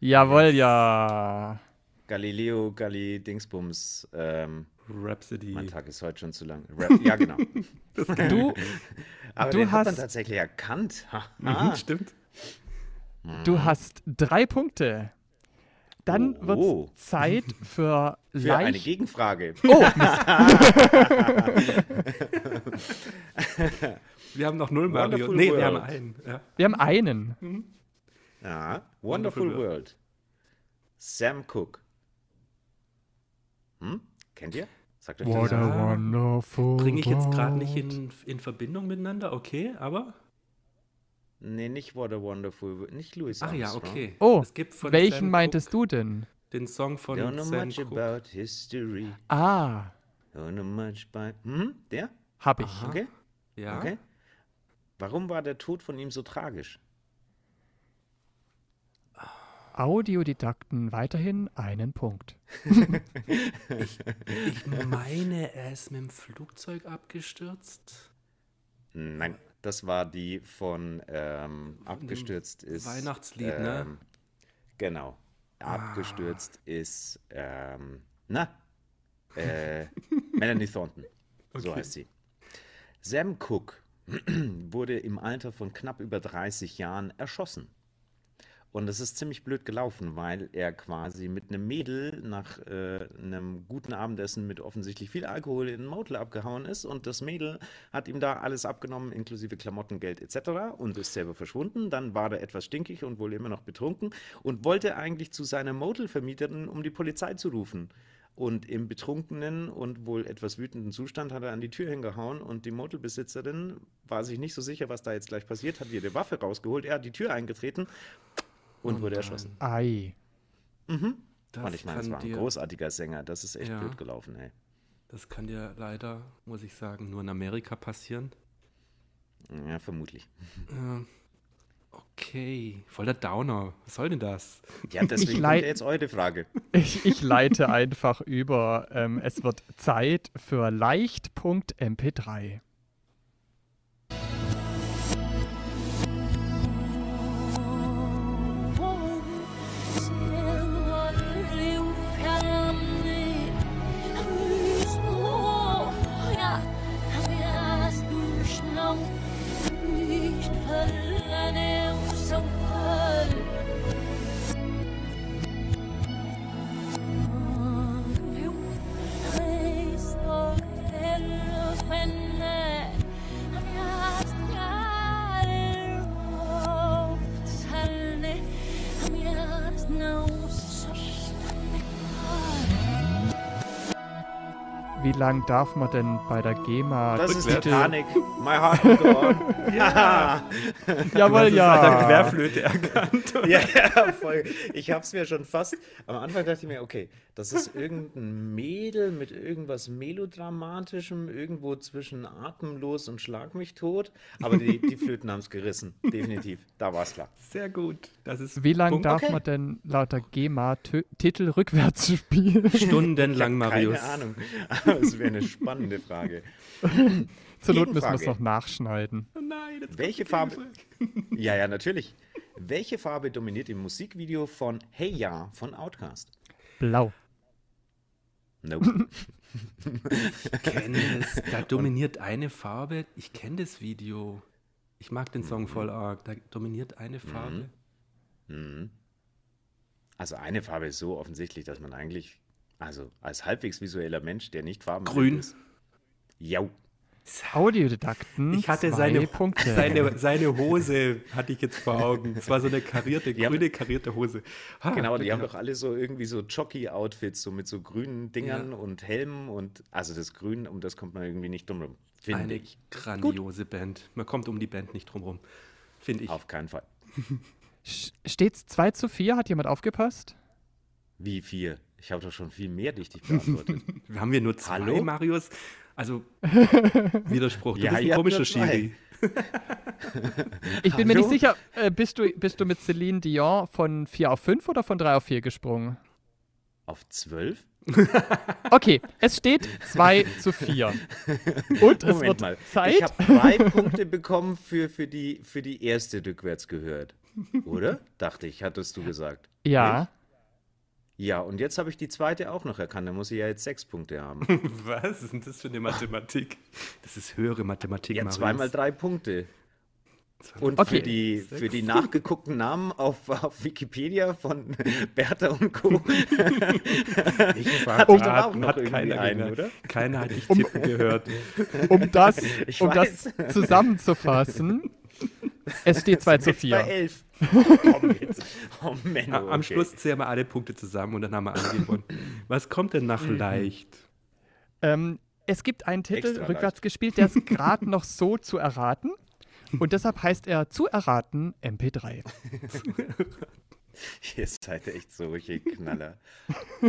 Jawohl, ja. Galileo, Galli, Dingsbums. Ähm, Rhapsody. mein Tag ist heute schon zu lang. Rap, ja, genau. [LAUGHS] Du, [LAUGHS] Aber Du den hat man hast- tatsächlich erkannt. [LAUGHS] Mhm, stimmt. du hast drei Punkte. Dann Oh. wird's Zeit für, Für eine leicht. Gegenfrage. Oh, Mist. Wir haben noch null Mario. Nee, wir haben einen. Ja. Wir haben einen. Ja, Wonderful Wonderful World. Sam Cooke. Hm? Kennt ihr? Sagt euch What das? a wonderful Bringe ich jetzt gerade world. nicht in, in Verbindung miteinander, okay, aber. Nee, nicht What a Wonderful World. Nicht Louis Ach ja, Armstrong. okay. Oh, es gibt von welchen Sam meintest Cooke du denn? Den Song von Don't know Sam much Cooke. about history. Ah, Don't know much about... Hm? Der? Hab ich. Aha. Okay? Ja. Okay. Warum war der Tod von ihm so tragisch? Audiodidakten weiterhin einen Punkt. [LAUGHS] Ich meine, er ist mit dem Flugzeug abgestürzt. Nein, das war die von ähm, abgestürzt ist. Weihnachtslied, ne? ähm, Genau. Abgestürzt ist, ähm, na, äh, [LAUGHS] Melanie Thornton. So Okay. heißt sie. Sam Cooke [CLEARS THROAT] wurde im Alter von knapp über 30 Jahren erschossen. Und es ist ziemlich blöd gelaufen, weil er quasi mit einem Mädel nach äh, einem guten Abendessen mit offensichtlich viel Alkohol in ein Motel abgehauen ist und das Mädel hat ihm da alles abgenommen, inklusive Klamotten, Geld etc. und ist selber verschwunden. Dann war er etwas stinkig und wohl immer noch betrunken und wollte eigentlich zu seiner Motelvermieterin, um die Polizei zu rufen. Und im betrunkenen und wohl etwas wütenden Zustand hat er an die Tür hingehauen und die Motelbesitzerin war sich nicht so sicher, was da jetzt gleich passiert, hat ihre Waffe rausgeholt, er hat die Tür eingetreten und wurde erschossen. Ei. Das und ich meine, es kann war ein dir- großartiger Sänger, das ist echt Ja. blöd gelaufen, ey. Das kann dir leider, muss ich sagen, nur in Amerika passieren. Ja, vermutlich. Ähm, okay, voll der Downer. Was soll denn das? Ja, [LAUGHS] deswegen kommt leid- ja jetzt eure Frage. Ich, ich leite einfach über. Ähm, es wird Zeit für Leicht.mp3. lang darf man denn bei der GEMA Das ist Titanic. [LAUGHS] My heart will go on. ja. [LAUGHS] Jawohl, An der ja. Querflöte erkannt. [LAUGHS] ja, ja, voll. Ich hab's mir schon fast. Am Anfang dachte ich mir, okay, das ist irgendein Mädel mit irgendwas Melodramatischem, irgendwo zwischen atemlos und schlag mich tot. Aber die, die Flöten haben's gerissen. Definitiv. Da war's klar. Sehr gut. Das ist Wie lang Punkt. darf Okay. man denn laut der GEMA Tö- Titel rückwärts [LAUGHS] spielen? Stundenlang, Ich hab Marius. Keine Ahnung. Aber es wäre eine spannende Frage. [LAUGHS] Zur Not müssen wir es noch nachschneiden. Oh nein, jetzt Welche kommt Farbe? [LAUGHS] Ja, ja, natürlich. Welche Farbe dominiert im Musikvideo von Hey Ya von Outcast? Blau. Nope. Ich kenne es. Da dominiert eine Farbe. Ich kenne das Video. Ich mag den Mhm. Song voll arg. Da dominiert eine Farbe. Mhm. Also eine Farbe ist so offensichtlich, dass man eigentlich, also als halbwegs visueller Mensch, der nicht farbenblind Grün. ist. Ja. Audiodidakten. Ich hatte zwei seine, Punkte. seine, [LAUGHS] seine Hose, hatte ich jetzt vor Augen. Es war so eine karierte, Die haben- grüne karierte Hose. Ah, Genau, die Glück haben doch alle so irgendwie so Jockey-Outfits, so mit so grünen Dingern Ja. und Helmen und also das Grün, um das kommt man irgendwie nicht drum rum. Finde Eine ich. grandiose Band. Man kommt um die Band nicht drum rum. Finde ich. Auf keinen Fall. [LAUGHS] Sch- Steht's 2 zu 4? Hat jemand aufgepasst? Wie vier? Ich habe doch schon viel mehr richtig [LAUGHS] beantwortet. Haben wir nur zwei, Hallo? Marius? Also, [LAUGHS] Widerspruch. Du Ja, bist ein komischer. Schiri. [LAUGHS] Ich bin mir Hallo? nicht sicher, äh, bist, du, bist du mit Celine Dion von 4 auf 5 oder von 3 auf 4 gesprungen? Auf zwölf? Okay, es steht 2 zu 4. Und es Moment wird mal. Zeit. Ich habe drei Punkte bekommen für, für, die, für die erste rückwärts gehört. Oder? Dachte ich, hattest du gesagt. ja. Ja, und jetzt habe ich die zweite auch noch erkannt. Da muss ich ja jetzt sechs Punkte haben. [LAUGHS] Was ist denn das für eine Mathematik? Das ist höhere Mathematik, Ja, Marius. zweimal drei Punkte. Und Okay. für, die, für die nachgeguckten Namen auf, auf Wikipedia von [LAUGHS] Bertha und Co. [LAUGHS] Ich Hat war doch auch noch hat keiner einen, oder? Keiner hat dich tippen gehört. Um das, um das zusammenzufassen, es steht 2 zu Jetzt bei 4. elf. [LAUGHS] Komm jetzt. Oh, Menno, A- Am okay. Schluss zählen wir alle Punkte zusammen und dann haben wir alle gewonnen. Was kommt denn nach leicht? Ähm, es gibt einen Titel, Extra rückwärts gespielt, der ist gerade noch so zu erraten. Und deshalb heißt er zu erraten MP3. [LAUGHS] Ihr seid echt solche Knaller. Ähm,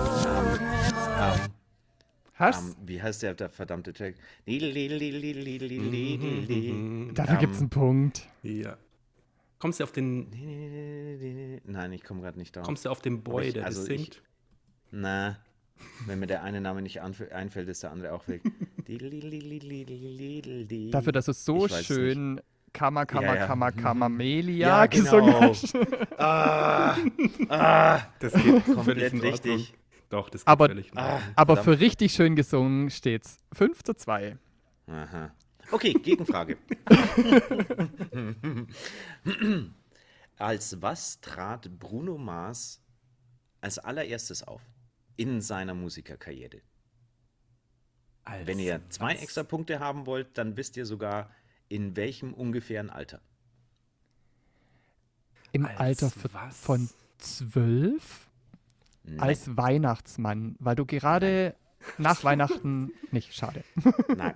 Hast? ähm, wie heißt der, der verdammte Track? Dafür Ähm, gibt's einen Punkt. Ja. Kommst du auf den, Nein, ich komme gerade nicht drauf. kommst du auf den Boy, ich- der also das ich- singt? Na, wenn mir der eine Name nicht einfällt, ist der andere auch weg. Dafür, dass du so Ich schön Kammer, Kammer, Ja, ja. Kammer, Kammermelia Ja, gesungen genau. hast. Ah, ah, Das geht komplett richtig. Doch, das geht Aber- völlig Ah. Aber verdammt. für richtig schön gesungen steht's 5 zu 2. Aha. Okay, [LAUGHS] Gegenfrage. [LAUGHS] als was trat Bruno Mars als allererstes auf in seiner Musikerkarriere? Als Wenn ihr zwei was? extra Punkte haben wollt, dann wisst ihr sogar, in welchem ungefähren Alter. Im Als Alter was? von 12 Nein, als Weihnachtsmann, weil du gerade [LAUGHS] nach Weihnachten nicht, schade. [LAUGHS] nein,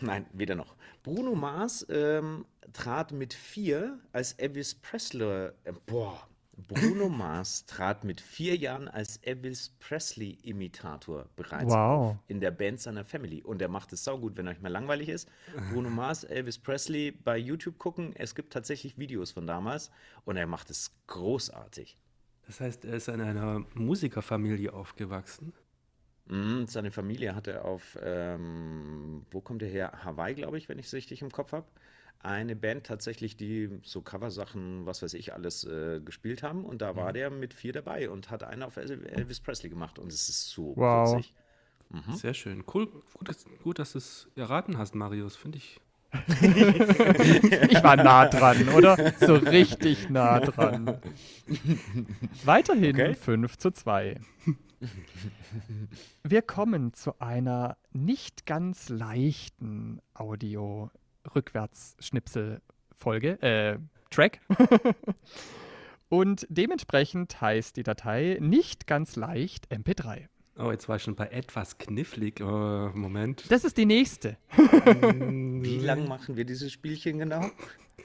nein, weder noch. Bruno Mars ähm, trat mit vier als Elvis Presley. Äh, boah. Bruno Mars [LAUGHS] trat mit vier Jahren als Elvis Presley-Imitator bereits Wow. auf in der Band seiner Family. Und er macht es saugut, wenn euch mal langweilig ist. Bruno Mars, Elvis Presley bei YouTube gucken. Es gibt tatsächlich Videos von damals und er macht es großartig. Das heißt, er ist in einer Musikerfamilie aufgewachsen. Mhm, seine Familie hatte auf, ähm, wo kommt er her? Hawaii, glaube ich, wenn ich es richtig im Kopf habe. Eine Band tatsächlich, die so Coversachen, was weiß ich, alles äh, gespielt haben. Und da war der mit vier dabei und hat einen auf El- Elvis Presley gemacht. Und es ist so Wow. witzig. Sehr schön. Cool. Gut, dass, gut, dass du es erraten hast, Marius. Finde ich. [LAUGHS] Ich war nah dran, oder? So richtig nah dran. Weiterhin Okay. 5 zu 2. Wir kommen zu einer nicht ganz leichten Audio-Rückwärts-Schnipsel-Folge, äh, Track. Und dementsprechend heißt die Datei nicht ganz leicht MP3. Oh, jetzt war ich schon bei etwas knifflig. Oh, Moment. Das ist die nächste. Wie lange machen wir dieses Spielchen genau?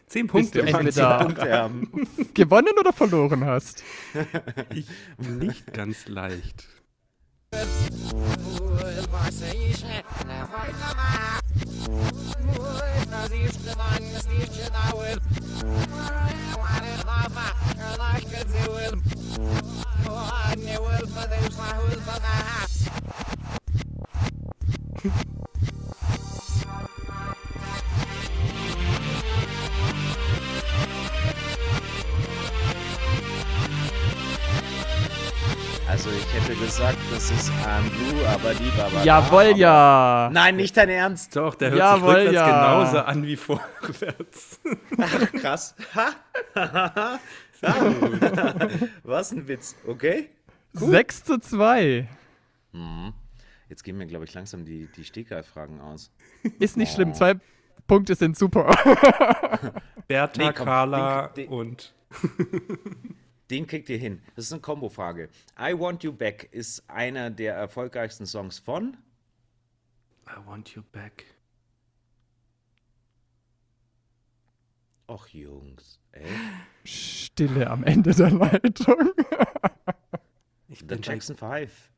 Zehn Punkte. du waren entweder-. Punkte haben. [LAUGHS] Gewonnen oder verloren hast. Ich nicht ganz leicht. Also ich hätte gesagt, das ist I'm Blue, aber die Baba. Jawohl, ja. Nein, nicht dein Ernst. Doch, der hört Jawohl, sich rückwärts ja. genauso an wie vorwärts. Krass. Ha? Was ein Witz, okay? 6 zu 2. Jetzt gehen mir, glaube ich, langsam die, die Stegreifragen aus. Ist nicht schlimm. Zwei Punkte sind super. [LAUGHS] Bertha, Nee, komm, Carla den- den- und [LAUGHS] Den kriegt ihr hin. Das ist eine Kombo-Frage. I Want You Back ist einer der erfolgreichsten Songs von. I want you back. Och, Jungs. Ey. Stille am Ende der Leitung. Ich bin Jackson 5.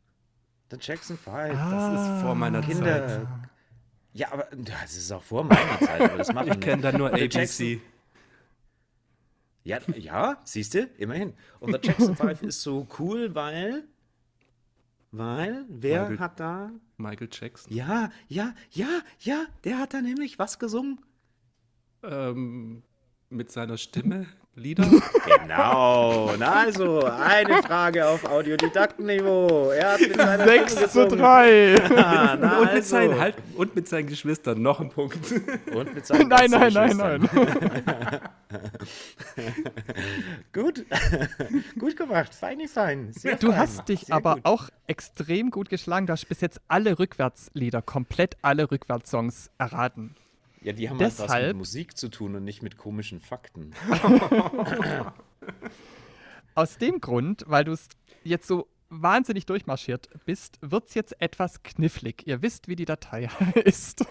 The Jackson 5. Das ist vor meiner Zeit. Kinder. Ja, aber das ist auch vor meiner Zeit, aber das machen Ich kenne da nur ABC. Jackson- Ja, ja siehst du, immerhin. Und The Jackson 5 ist so cool, weil. Weil, wer Michael- hat da. Michael Jackson. Ja, ja, ja, ja, der hat da nämlich was gesungen. Ähm, mit seiner Stimme Lieder. Genau. Na also, eine Frage auf Audiodidaktenniveau. Er hat mit seiner 6 Stimme zu gesungen. 3. Ah, na und, mit also. seinen, halt, und mit seinen Geschwistern noch ein Punkt. Und mit seinen Nein, nein, nein, nein. [LAUGHS] Gut. [LAUGHS] gut gemacht. Feini fein. Sehr Du fein. hast dich Sehr aber gut. auch extrem gut geschlagen. Du hast bis jetzt alle Rückwärtslieder, komplett alle Rückwärtssongs erraten. Ja, die haben halt was mit Deshalb- Musik zu tun und nicht mit komischen Fakten. [LAUGHS] Aus dem Grund, weil du es jetzt so wahnsinnig durchmarschiert bist, wird es jetzt etwas knifflig. Ihr wisst, wie die Datei [LAUGHS] ist. Ähm,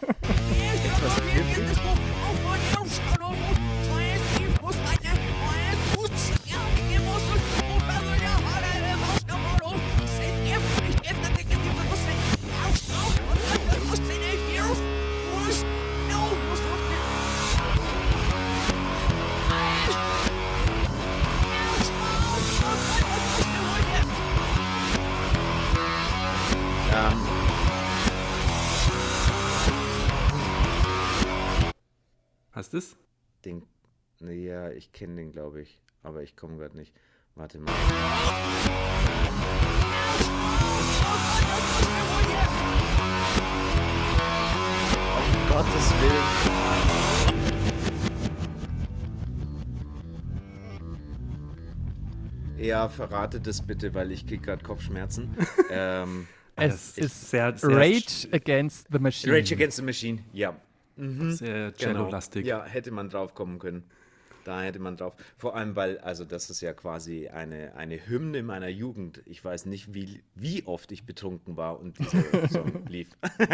Du es? den, ja, ich kenne den, glaube ich. Aber ich komme gerade nicht. Warte mal. Um Gottes Willen. Ja, verrate das bitte, weil ich krieg gerade Kopfschmerzen. [LAUGHS] ähm, Es ist sehr, sehr Rage Against the Machine. Rage Against the Machine, ja. Sehr cello-lastig. Genau. Ja, hätte man drauf kommen können. Da hätte man drauf. Vor allem, weil, also das ist ja quasi eine, eine Hymne meiner Jugend. Ich weiß nicht, wie, wie oft ich betrunken war und dieser [LAUGHS] Song lief. [LAUGHS]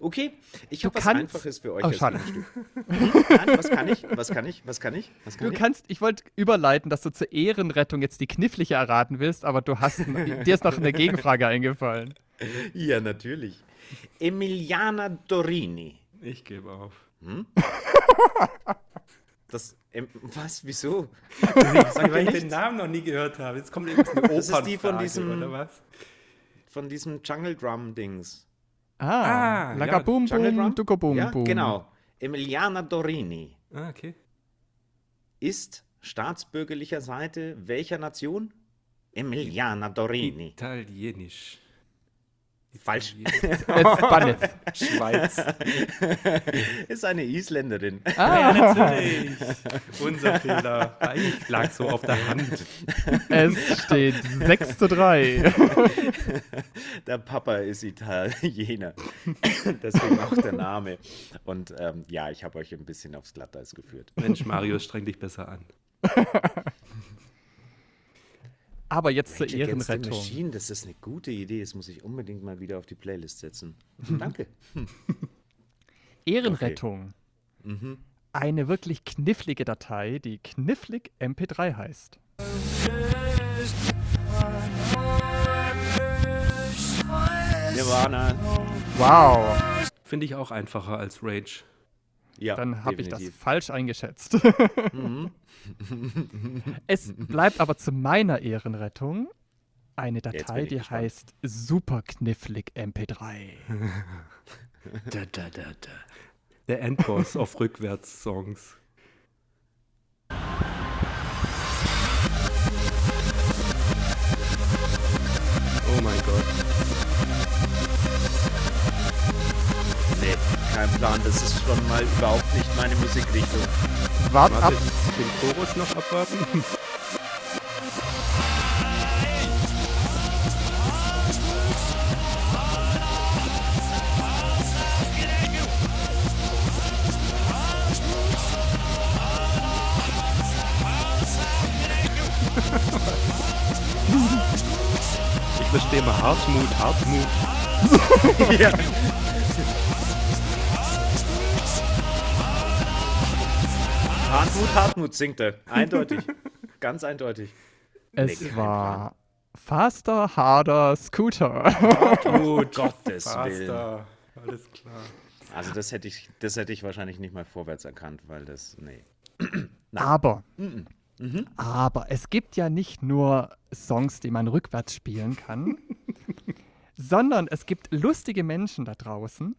okay, ich habe was kannst- Einfaches für euch. Oh, schade. [LAUGHS] Nein, was kann ich? Was kann ich? Was kann ich? Was kann Du ich? kannst, ich wollte überleiten, dass du zur Ehrenrettung jetzt die kniffliche erraten willst, aber du hast, dir ist noch eine Gegenfrage eingefallen. Ja, natürlich. Emiliana Dorini. Ich gebe auf. Das, ähm, was, wieso? Sag, weil ich den Namen noch nie gehört habe. Jetzt kommt irgendeine Opernfrage, Das ist die von diesem- oder was? Von diesem Jungle Drum Dings. Ah, Ah, Laga ja, Boom Drum? Boom ja, genau. Emiliana Dorini Ah, okay. ist staatsbürgerlicher Seite welcher Nation? Emiliana Dorini. Italienisch. Falsch. Espanisch. [LAUGHS] Schweiz. [LAUGHS] Ist eine Isländerin. ja, natürlich. Unser Fehler. Eigentlich lag so auf der Hand. Es steht 6 zu 3. [LAUGHS] Der Papa ist Italiener. Deswegen auch der Name. Und ähm, ja, ich habe euch ein bisschen aufs Glatteis geführt. Mensch, Marius, streng dich besser an. Aber jetzt zur Rage Ehrenrettung. Machine, das ist eine gute Idee. Das muss ich unbedingt mal wieder auf die Playlist setzen. [LAUGHS] Danke. [LAUGHS] Ehrenrettung. Eine wirklich knifflige Datei, die knifflig MP3 heißt. Nirvana. Wow, Finde ich auch einfacher als Rage. Ja, dann habe ich das falsch eingeschätzt. [LAUGHS] [LAUGHS] es bleibt aber zu meiner Ehrenrettung eine Datei, die gespannt. heißt super knifflig MP3. [LAUGHS] Da, da, da, da. Der Endboss auf Rückwärts-Songs. Nee, kein Plan. Das ist schon mal überhaupt nicht meine Musikrichtung. Wart ab, Warte, den Chorus noch abwarten. Ich verstehe mal Hartmut, Hartmut. [LAUGHS] [LAUGHS] ja. Hartmut, Hartmut singt er. Eindeutig. [LAUGHS] Ganz eindeutig. es Nee, war Faster, Harder, Scooter. Hartmut, [LAUGHS] Gottes Willen. Faster. Alles klar. Also das hätte ich, das hätte ich wahrscheinlich nicht mal vorwärts erkannt, weil das, nee. [CLEARS THROAT] Aber, Mhm. aber es gibt ja nicht nur Songs, die man rückwärts spielen kann, [LAUGHS] sondern es gibt lustige Menschen da draußen,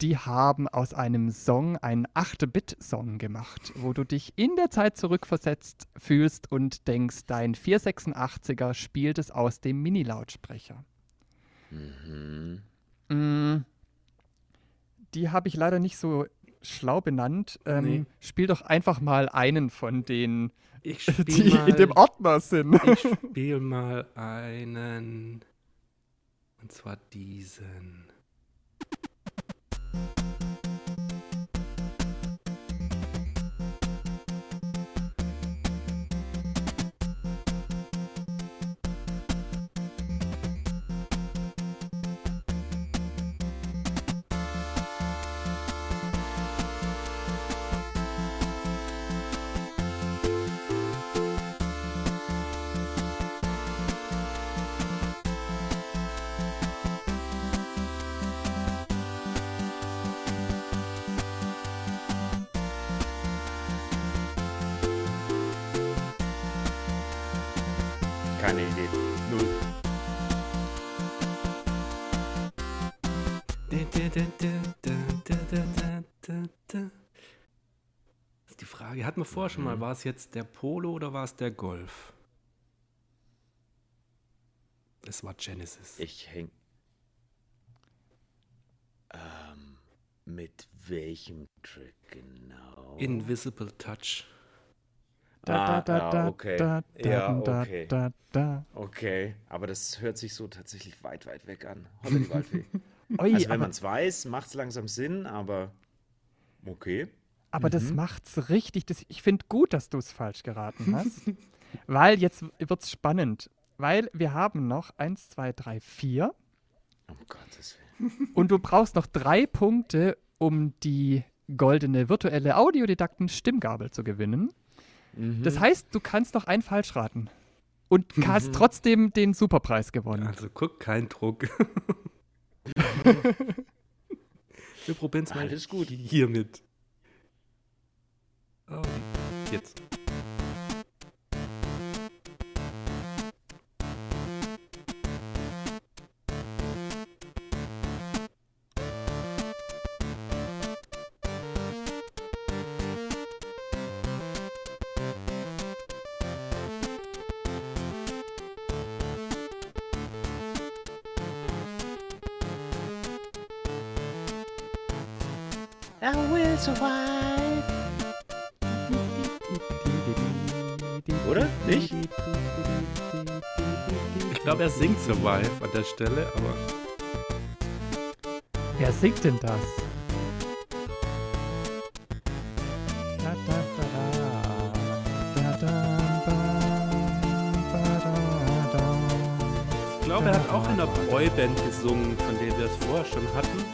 die haben aus einem Song einen 8-Bit-Song gemacht, wo du dich in der Zeit zurückversetzt fühlst und denkst, dein 486er spielt es aus dem Mini-Lautsprecher. Mm, die habe ich leider nicht so schlau benannt. Ähm, Nee. Spiel doch einfach mal einen von denen, Ich [LAUGHS] die spiele mal, in dem Ordner sind. ich [LAUGHS] spiel mal einen. Und zwar diesen. Die hatten wir vorher schon mal, war es jetzt der Polo oder war es der Golf? Es war Genesis. Ich häng. Ähm, mit welchem Trick genau? Invisible Touch. Ah, ja, okay. da, Ja, da, okay. da, da. Okay, aber das hört sich so tatsächlich weit, weit weg an. Holla die Waldfee. Also wenn man es weiß, macht es langsam Sinn, aber okay. Aber das Mhm. macht's richtig. Das, ich finde gut, dass du es falsch geraten [LAUGHS] hast. weil jetzt wird's spannend. Weil wir haben noch eins, zwei, drei, vier. Um Gottes Willen. [LAUGHS] Und du brauchst noch drei Punkte, um die goldene virtuelle Audiodidakten-Stimmgabel zu gewinnen. Mhm. Das heißt, du kannst noch einen falsch raten. Und hast trotzdem den Superpreis gewonnen. Also guck, kein Druck. [LAUGHS] Wir probieren es mal Alles gut. hiermit. Oh, jetzt. Oder? Glaube, er singt Survive an der Stelle, aber Wer singt denn das? Da, da, da, da. Da, da, ba, ba, da, da. ich glaube, er hat auch in einer Boyband gesungen, von der wir es vorher schon hatten.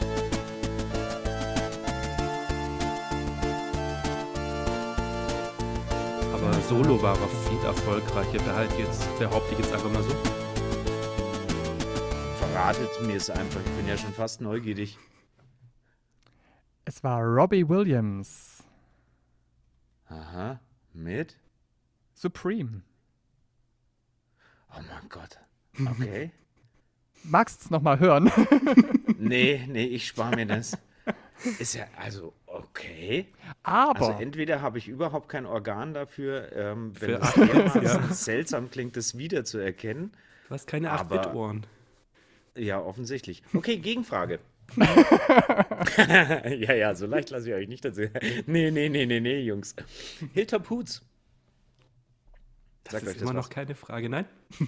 Aber solo war er viel erfolgreicher, behalte jetzt, behaupte ich jetzt einfach mal so. Verratet mir es einfach. Ich bin ja schon fast neugierig. Es war Robbie Williams. Aha. Mit? Supreme. Oh mein Gott. [LAUGHS] Okay. Magst du es nochmal hören? [LAUGHS] nee, nee, ich spare mir das. Ist ja, also, okay. Aber Also entweder habe ich überhaupt kein Organ dafür, ähm, wenn dermaßen ja. seltsam klingt, das wiederzuerkennen. Du hast keine Aber- 8-Bit-Ohren. Ja, offensichtlich. Okay, Gegenfrage. [LAUGHS] ja, ja, so leicht lasse ich euch nicht dazu. Nee, nee, nee, nee, nee, Jungs. Hilltop Hoots. Das Sagt euch ist das immer was? noch keine Frage, nein? [LAUGHS]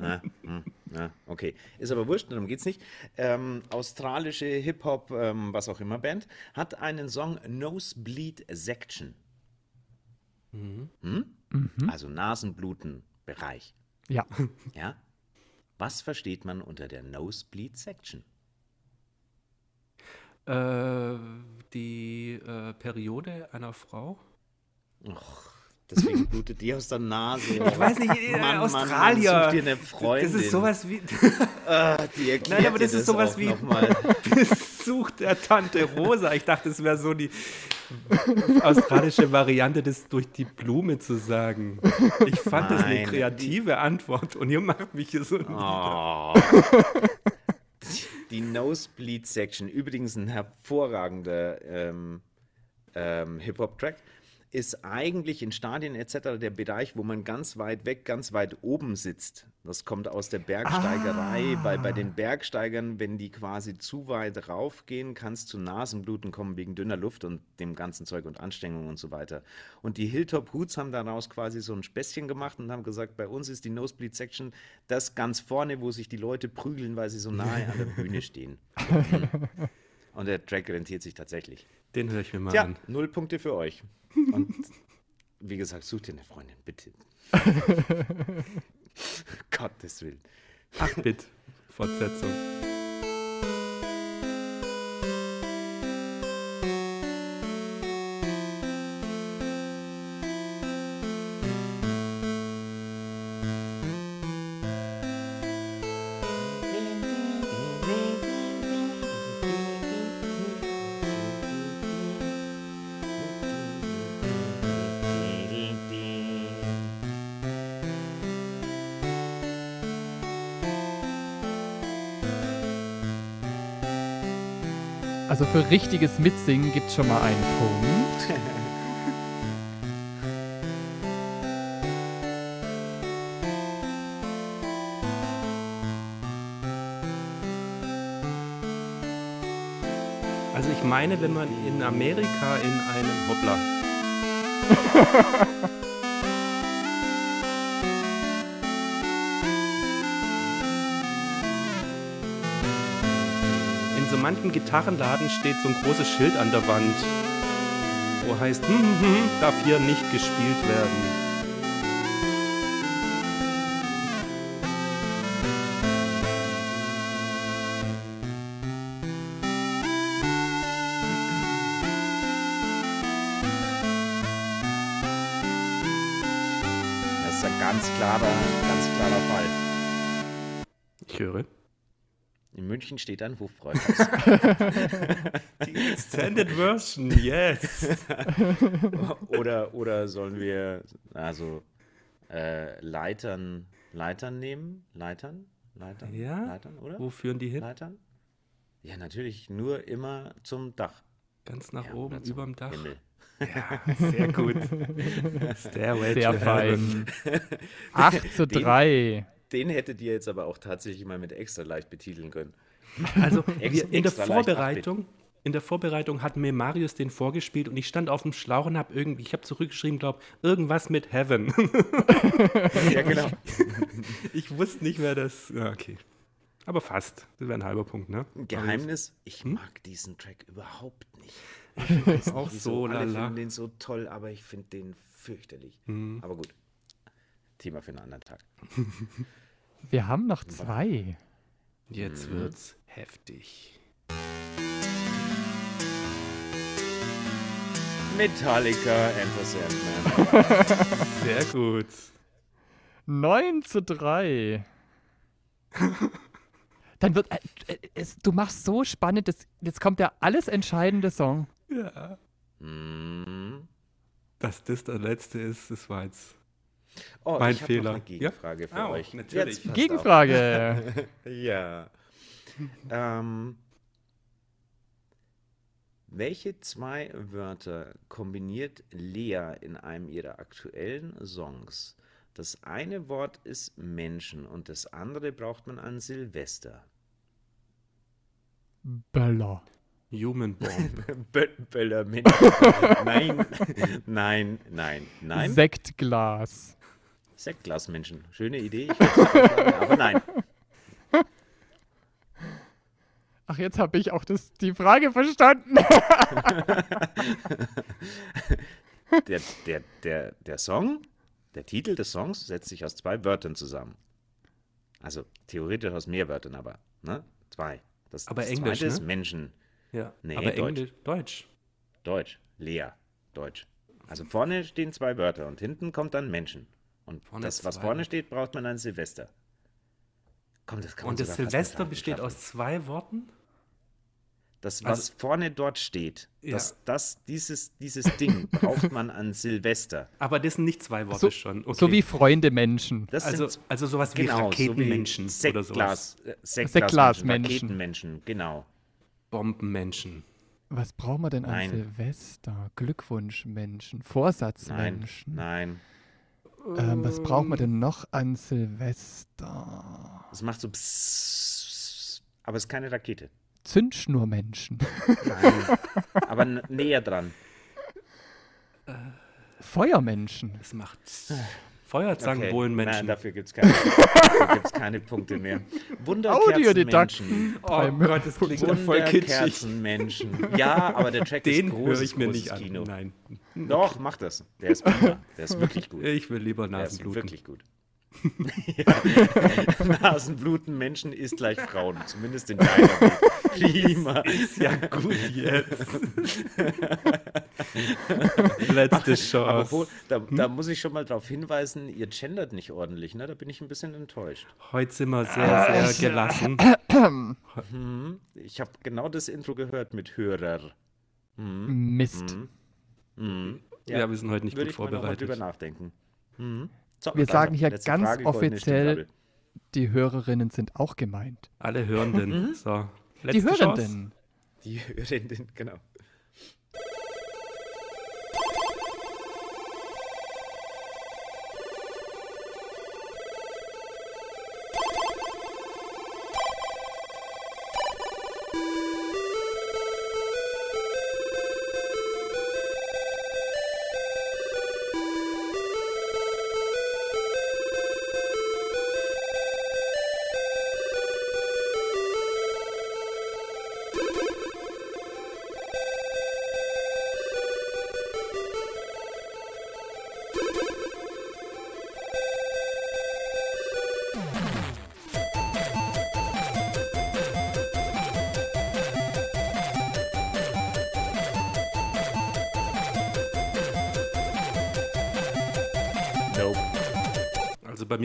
Ah, hm, ah, okay. Ist aber wurscht, darum geht's nicht. Ähm, australische Hip-Hop, ähm, was auch immer Band, hat einen Song Nosebleed Section. Hm? Also Nasenbluten-Bereich. ja, Ja? Was versteht man unter der Nosebleed Section? Äh, die äh, Periode einer Frau? Och, deswegen blutet die aus der Nase. Ich weiß nicht, äh, Australier. Mann, dir eine Freundin. Das ist sowas wie. Ah, die erklärt Nein, aber dir das ist sowas wie-. Besuch [LAUGHS] der Tante Rosa. Ich dachte, es wäre so die australische Variante, das durch die Blume zu sagen. Ich fand das eine Nein, kreative Antwort und ihr macht mich hier so. Oh. Die Nosebleed Section, übrigens ein hervorragender ähm, ähm, Hip-Hop-Track, ist eigentlich in Stadien etc. der Bereich, wo man ganz weit weg, ganz weit oben sitzt. Das kommt aus der Bergsteigerei, weil bei den Bergsteigern, wenn die quasi zu weit raufgehen, kann es zu Nasenbluten kommen wegen dünner Luft und dem ganzen Zeug und Anstrengung und so weiter. Und die Hilltop Hoots haben daraus quasi so ein Späßchen gemacht und haben gesagt, bei uns ist die Nosebleed Section das ganz vorne, wo sich die Leute prügeln, weil sie so nahe an der [LAUGHS] Bühne stehen. [LAUGHS] Und der Track rentiert sich tatsächlich. Den höre ich mir mal Tja, an. null Punkte für euch. Und wie gesagt, such dir eine Freundin, bitte. [LAUGHS] Gottes Willen. 8-Bit. Also für richtiges Mitsingen gibt es schon mal einen Punkt. [LAUGHS] Also ich meine, wenn man in Amerika in einem Hoppla. [LAUGHS] manchem Gitarrenladen steht so ein großes Schild an der Wand, wo heißt, hm, hm, hm, darf hier nicht gespielt werden. Das ist ein ganz klarer, ganz klarer Fall. Ich höre. In München steht ein Hofbräuhaus. [LAUGHS] Die Extended Version, yes. [LAUGHS] oder, oder sollen wir also äh, Leitern, Leitern nehmen? Leitern? Leitern? Ja? Leitern, oder? Wo führen die hin? Leitern? Ja, natürlich nur immer zum Dach. Ganz nach Ja, oben, überm Dach. Himmel. Ja, sehr gut. [LAUGHS] Stairway Sehr to Heaven. fein. 8 zu Den- 3. Den hättet ihr jetzt aber auch tatsächlich mal mit extra leicht betiteln können. Also [LAUGHS] wir, in der Vorbereitung, in der Vorbereitung hat mir Marius den vorgespielt und ich stand auf dem Schlauch und habe irgendwie, ich habe zurückgeschrieben, glaube irgendwas mit Heaven. [LAUGHS] Ja, genau. [LAUGHS] ich wusste nicht mehr, das. Ja, okay. Aber fast. Das wäre ein halber Punkt, ne? Geheimnis, ich Hm? mag diesen Track überhaupt nicht. Ich weiß Auch nicht, so, Alle lala. finden den so toll, aber ich finde den fürchterlich. Hm. Aber gut. Thema für einen anderen Tag. [LAUGHS] Wir haben noch zwei. Jetzt wird's heftig. Metallica, Enter Sandman. [LAUGHS] Sehr gut. 9 zu 3. Dann wird. Äh, äh, es, du machst so spannend. Das, jetzt kommt der alles entscheidende Song. Ja. Hm. Dass das der letzte ist, das war jetzt. Oh, Mein ich Fehler. Noch eine Gegenfrage Ja? für Au, euch. natürlich. Jetzt Gegenfrage. [LAUGHS] Ja. ähm, welche zwei Wörter kombiniert Lea in einem ihrer aktuellen Songs? Das eine Wort ist Menschen und das andere braucht man an Silvester. Böller. Human Bomb. [LAUGHS] Bö Böller Menschen. nein, [LAUGHS] nein, nein, nein. Sektglas. Sektglasmenschen. Schöne Idee. Aber nein. Ach, jetzt habe ich auch das, die Frage verstanden. [LAUGHS] Der, der, der, der Song, der Titel des Songs setzt sich aus zwei Wörtern zusammen. Also theoretisch aus mehr Wörtern, aber ne? zwei. Das, Aber das Englisch, zweite ist ne? Menschen. Ja. Nee, Aber Deutsch. Englisch, Deutsch. Deutsch. Lea. Deutsch. Also vorne stehen zwei Wörter und hinten kommt dann Menschen. Und Vorne das, was zwei. vorne steht, braucht man an Silvester. Komm, das kann man Und das Silvester besteht aus zwei Worten? Das, was vorne dort steht, Ja. das, das, dieses, dieses Ding [LAUGHS] braucht man an Silvester. Aber das sind nicht zwei Worte So, schon. Okay. so wie Freunde Menschen. Das also, sind also sowas wie genau, Raketenmenschen so wie oder sowas. Sektglas, Sektglasmenschen. Raketenmenschen, genau. Bombenmenschen. Was brauchen wir denn an Nein. Silvester? Glückwunschmenschen, Nein, Vorsatzmenschen. nein. Ähm, was brauchen wir denn noch an Silvester? Das macht so psst, aber es ist keine Rakete. Zündschnurmenschen. Nein, [LAUGHS] aber näher dran. Feuermenschen. Das macht Feuerzangenbowlenmenschen. Nein, dafür gibt es keine, gibt's keine Punkte mehr. Wunderkerzenmenschen. Oh Gott, das klingt ja voll kitschig. Wunderkerzenmenschen. Ja, aber der Track Den ist großes, ich mir nicht an. Kino. Nein. Doch, mach das. Der ist prima. Der ist wirklich gut. Ich will lieber Der ist Nasenbluten. wirklich gut. [LAUGHS] ja. Nasenbluten, Menschen ist gleich Frauen. Zumindest in deiner. [LAUGHS] Prima. Ist ja gut jetzt. [LAUGHS] [LAUGHS] Letzte Chance. Apropos, da, da muss ich schon mal darauf hinweisen, ihr gendert nicht ordentlich, ne? Da bin ich ein bisschen enttäuscht. Heute sind wir sehr, sehr gelassen. [COUGHS] Hm, ich habe genau das Intro gehört mit Hörer. Mist. Hm. Ja, wir sind heute nicht Würde gut ich mal noch mal vorbereitet. nachdenken. Hm. So, Wir sagen hier Letzte ganz Frage, offiziell, die Hörerinnen sind auch gemeint. Alle Hörenden. So. Die Letzte Chance. Hörenden. die Hörenden, genau.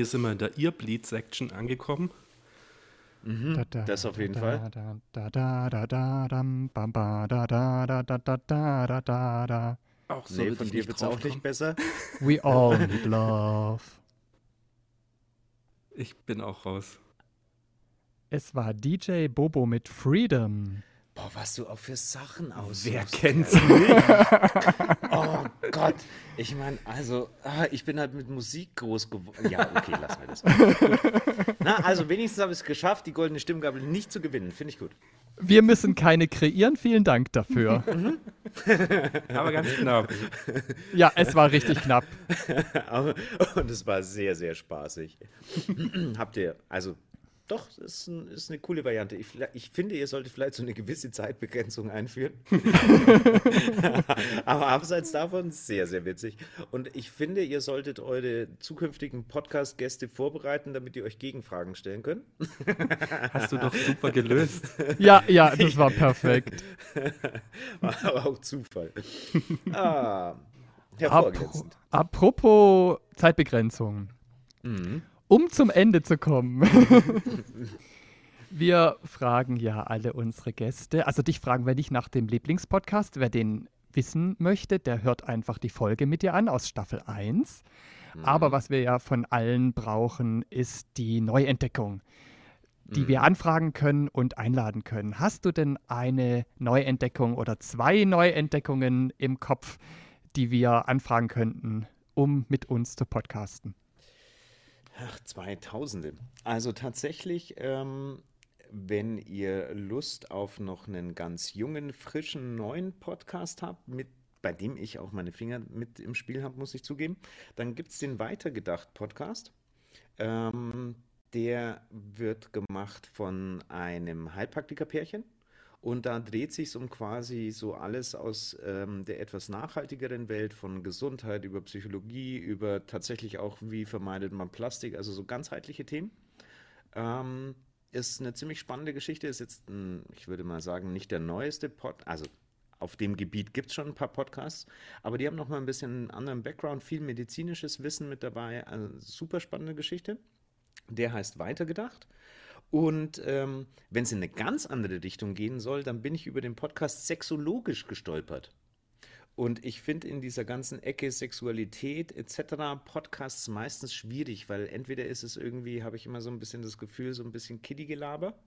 mir sind wir in der Earbleed-Section angekommen. Mhm, das auf jeden Fall. Auch so nee, von dir wird es auch nicht besser. We all need love. Ich bin auch raus. Es war DJ Bobo mit Freedom. Boah, was du auch für Sachen aus. Wer kennt's nicht? Oh Gott. Ich meine, also, ah, ich bin halt mit Musik groß geworden. Ja, okay, lassen wir das. Gut. Na, also wenigstens habe ich es geschafft, die goldene Stimmgabel nicht zu gewinnen. Finde ich gut. Wir müssen keine kreieren. Vielen Dank dafür. [LAUGHS] Aber ganz genau. ja, es war richtig knapp. [LAUGHS] Und es war sehr, sehr spaßig. [CLEARS THROAT] Habt ihr, also doch, ist, ein, ist eine coole Variante. Ich, ich finde, ihr solltet vielleicht so eine gewisse Zeitbegrenzung einführen. [LAUGHS] Aber abseits davon sehr, sehr witzig. Und ich finde, ihr solltet eure zukünftigen Podcast-Gäste vorbereiten, damit ihr euch Gegenfragen stellen könnt. [LAUGHS] Hast du doch super gelöst. Ja, ja, das war perfekt. [LAUGHS] War aber auch Zufall. Ah, apropos Zeitbegrenzung. Mhm. Um zum Ende zu kommen. wir fragen ja alle unsere Gäste. Also dich fragen wir nicht nach dem Lieblingspodcast. Wer den wissen möchte, der hört einfach die Folge mit dir an aus Staffel 1. Aber was wir ja von allen brauchen, ist die Neuentdeckung, die wir anfragen können und einladen können. Hast du denn eine Neuentdeckung oder zwei Neuentdeckungen im Kopf, die wir anfragen könnten, um mit uns zu podcasten? Ach, 2000. Also tatsächlich, ähm, wenn ihr Lust auf noch einen ganz jungen, frischen, neuen Podcast habt, mit, bei dem ich auch meine Finger mit im Spiel habe, muss ich zugeben, dann gibt es den Weitergedacht-Podcast. Ähm, der wird gemacht von einem Heilpraktiker-Pärchen. Und da dreht sich um quasi so alles aus ähm, der etwas nachhaltigeren Welt von Gesundheit über Psychologie, über tatsächlich auch, wie vermeidet man Plastik, also so ganzheitliche Themen. Ähm, ist eine ziemlich spannende Geschichte, ist jetzt, ein, ich würde mal sagen, nicht der neueste Pod, also auf dem Gebiet gibt es schon ein paar Podcasts, aber die haben noch mal ein bisschen einen anderen Background, viel medizinisches Wissen mit dabei, also super spannende Geschichte. Der heißt Weitergedacht. Und ähm, wenn es in eine ganz andere Richtung gehen soll, dann bin ich über den Podcast Sexologisch gestolpert. Und ich finde in dieser ganzen Ecke Sexualität etc. Podcasts meistens schwierig, weil entweder ist es irgendwie, habe ich immer so ein bisschen das Gefühl, so ein bisschen Kiddie-Gelaber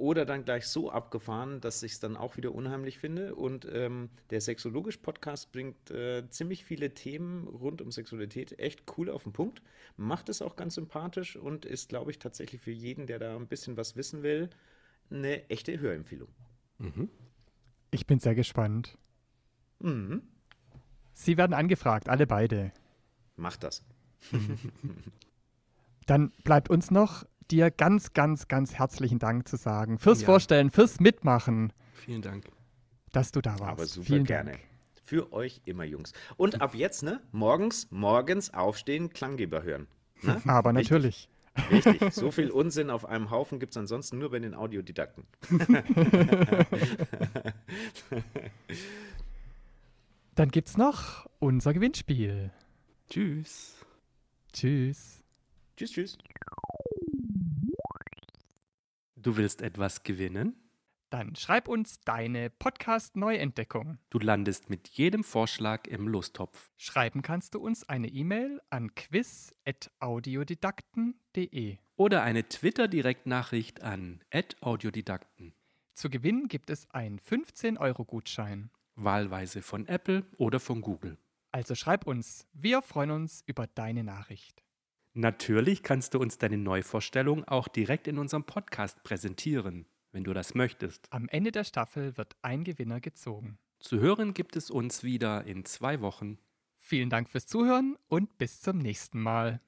oder dann gleich so abgefahren, dass ich es dann auch wieder unheimlich finde. Und ähm, der Sexologisch-Podcast bringt äh, ziemlich viele Themen rund um Sexualität echt cool auf den Punkt, macht es auch ganz sympathisch und ist, glaube ich, tatsächlich für jeden, der da ein bisschen was wissen will, eine echte Hörempfehlung. Ich bin sehr gespannt. Mhm. Sie werden angefragt, alle beide. Macht das. [LAUGHS] Dann bleibt uns noch, dir ganz, ganz, ganz herzlichen Dank zu sagen. Fürs Ja. Vorstellen, fürs Mitmachen, Vielen Dank. dass du da warst. Aber super Vielen gerne. Dank. Für euch immer, Jungs. Und ab jetzt, ne? Morgens, morgens aufstehen, Klanggeber hören. Ne? [LAUGHS] Aber natürlich. Richtig. So [LAUGHS] viel Unsinn auf einem Haufen gibt es ansonsten nur bei den Audiodidakten. [LAUGHS] Dann gibt's noch unser Gewinnspiel. Tschüss. Tschüss. Tschüss, tschüss. Du willst etwas gewinnen? Dann schreib uns deine Podcast-Neuentdeckung. Du landest mit jedem Vorschlag im Lostopf. Schreiben kannst du uns eine E-Mail an quiz.audiodidakten.de. Oder eine Twitter-Direktnachricht an @audiodidakten. Zu gewinnen gibt es einen 15-Euro-Gutschein. Wahlweise von Apple oder von Google. Also schreib uns, wir freuen uns über deine Nachricht. Natürlich kannst du uns deine Neuvorstellung auch direkt in unserem Podcast präsentieren, wenn du das möchtest. Am Ende der Staffel wird ein Gewinner gezogen. Zu hören gibt es uns wieder in zwei Wochen. Vielen Dank fürs Zuhören und bis zum nächsten Mal.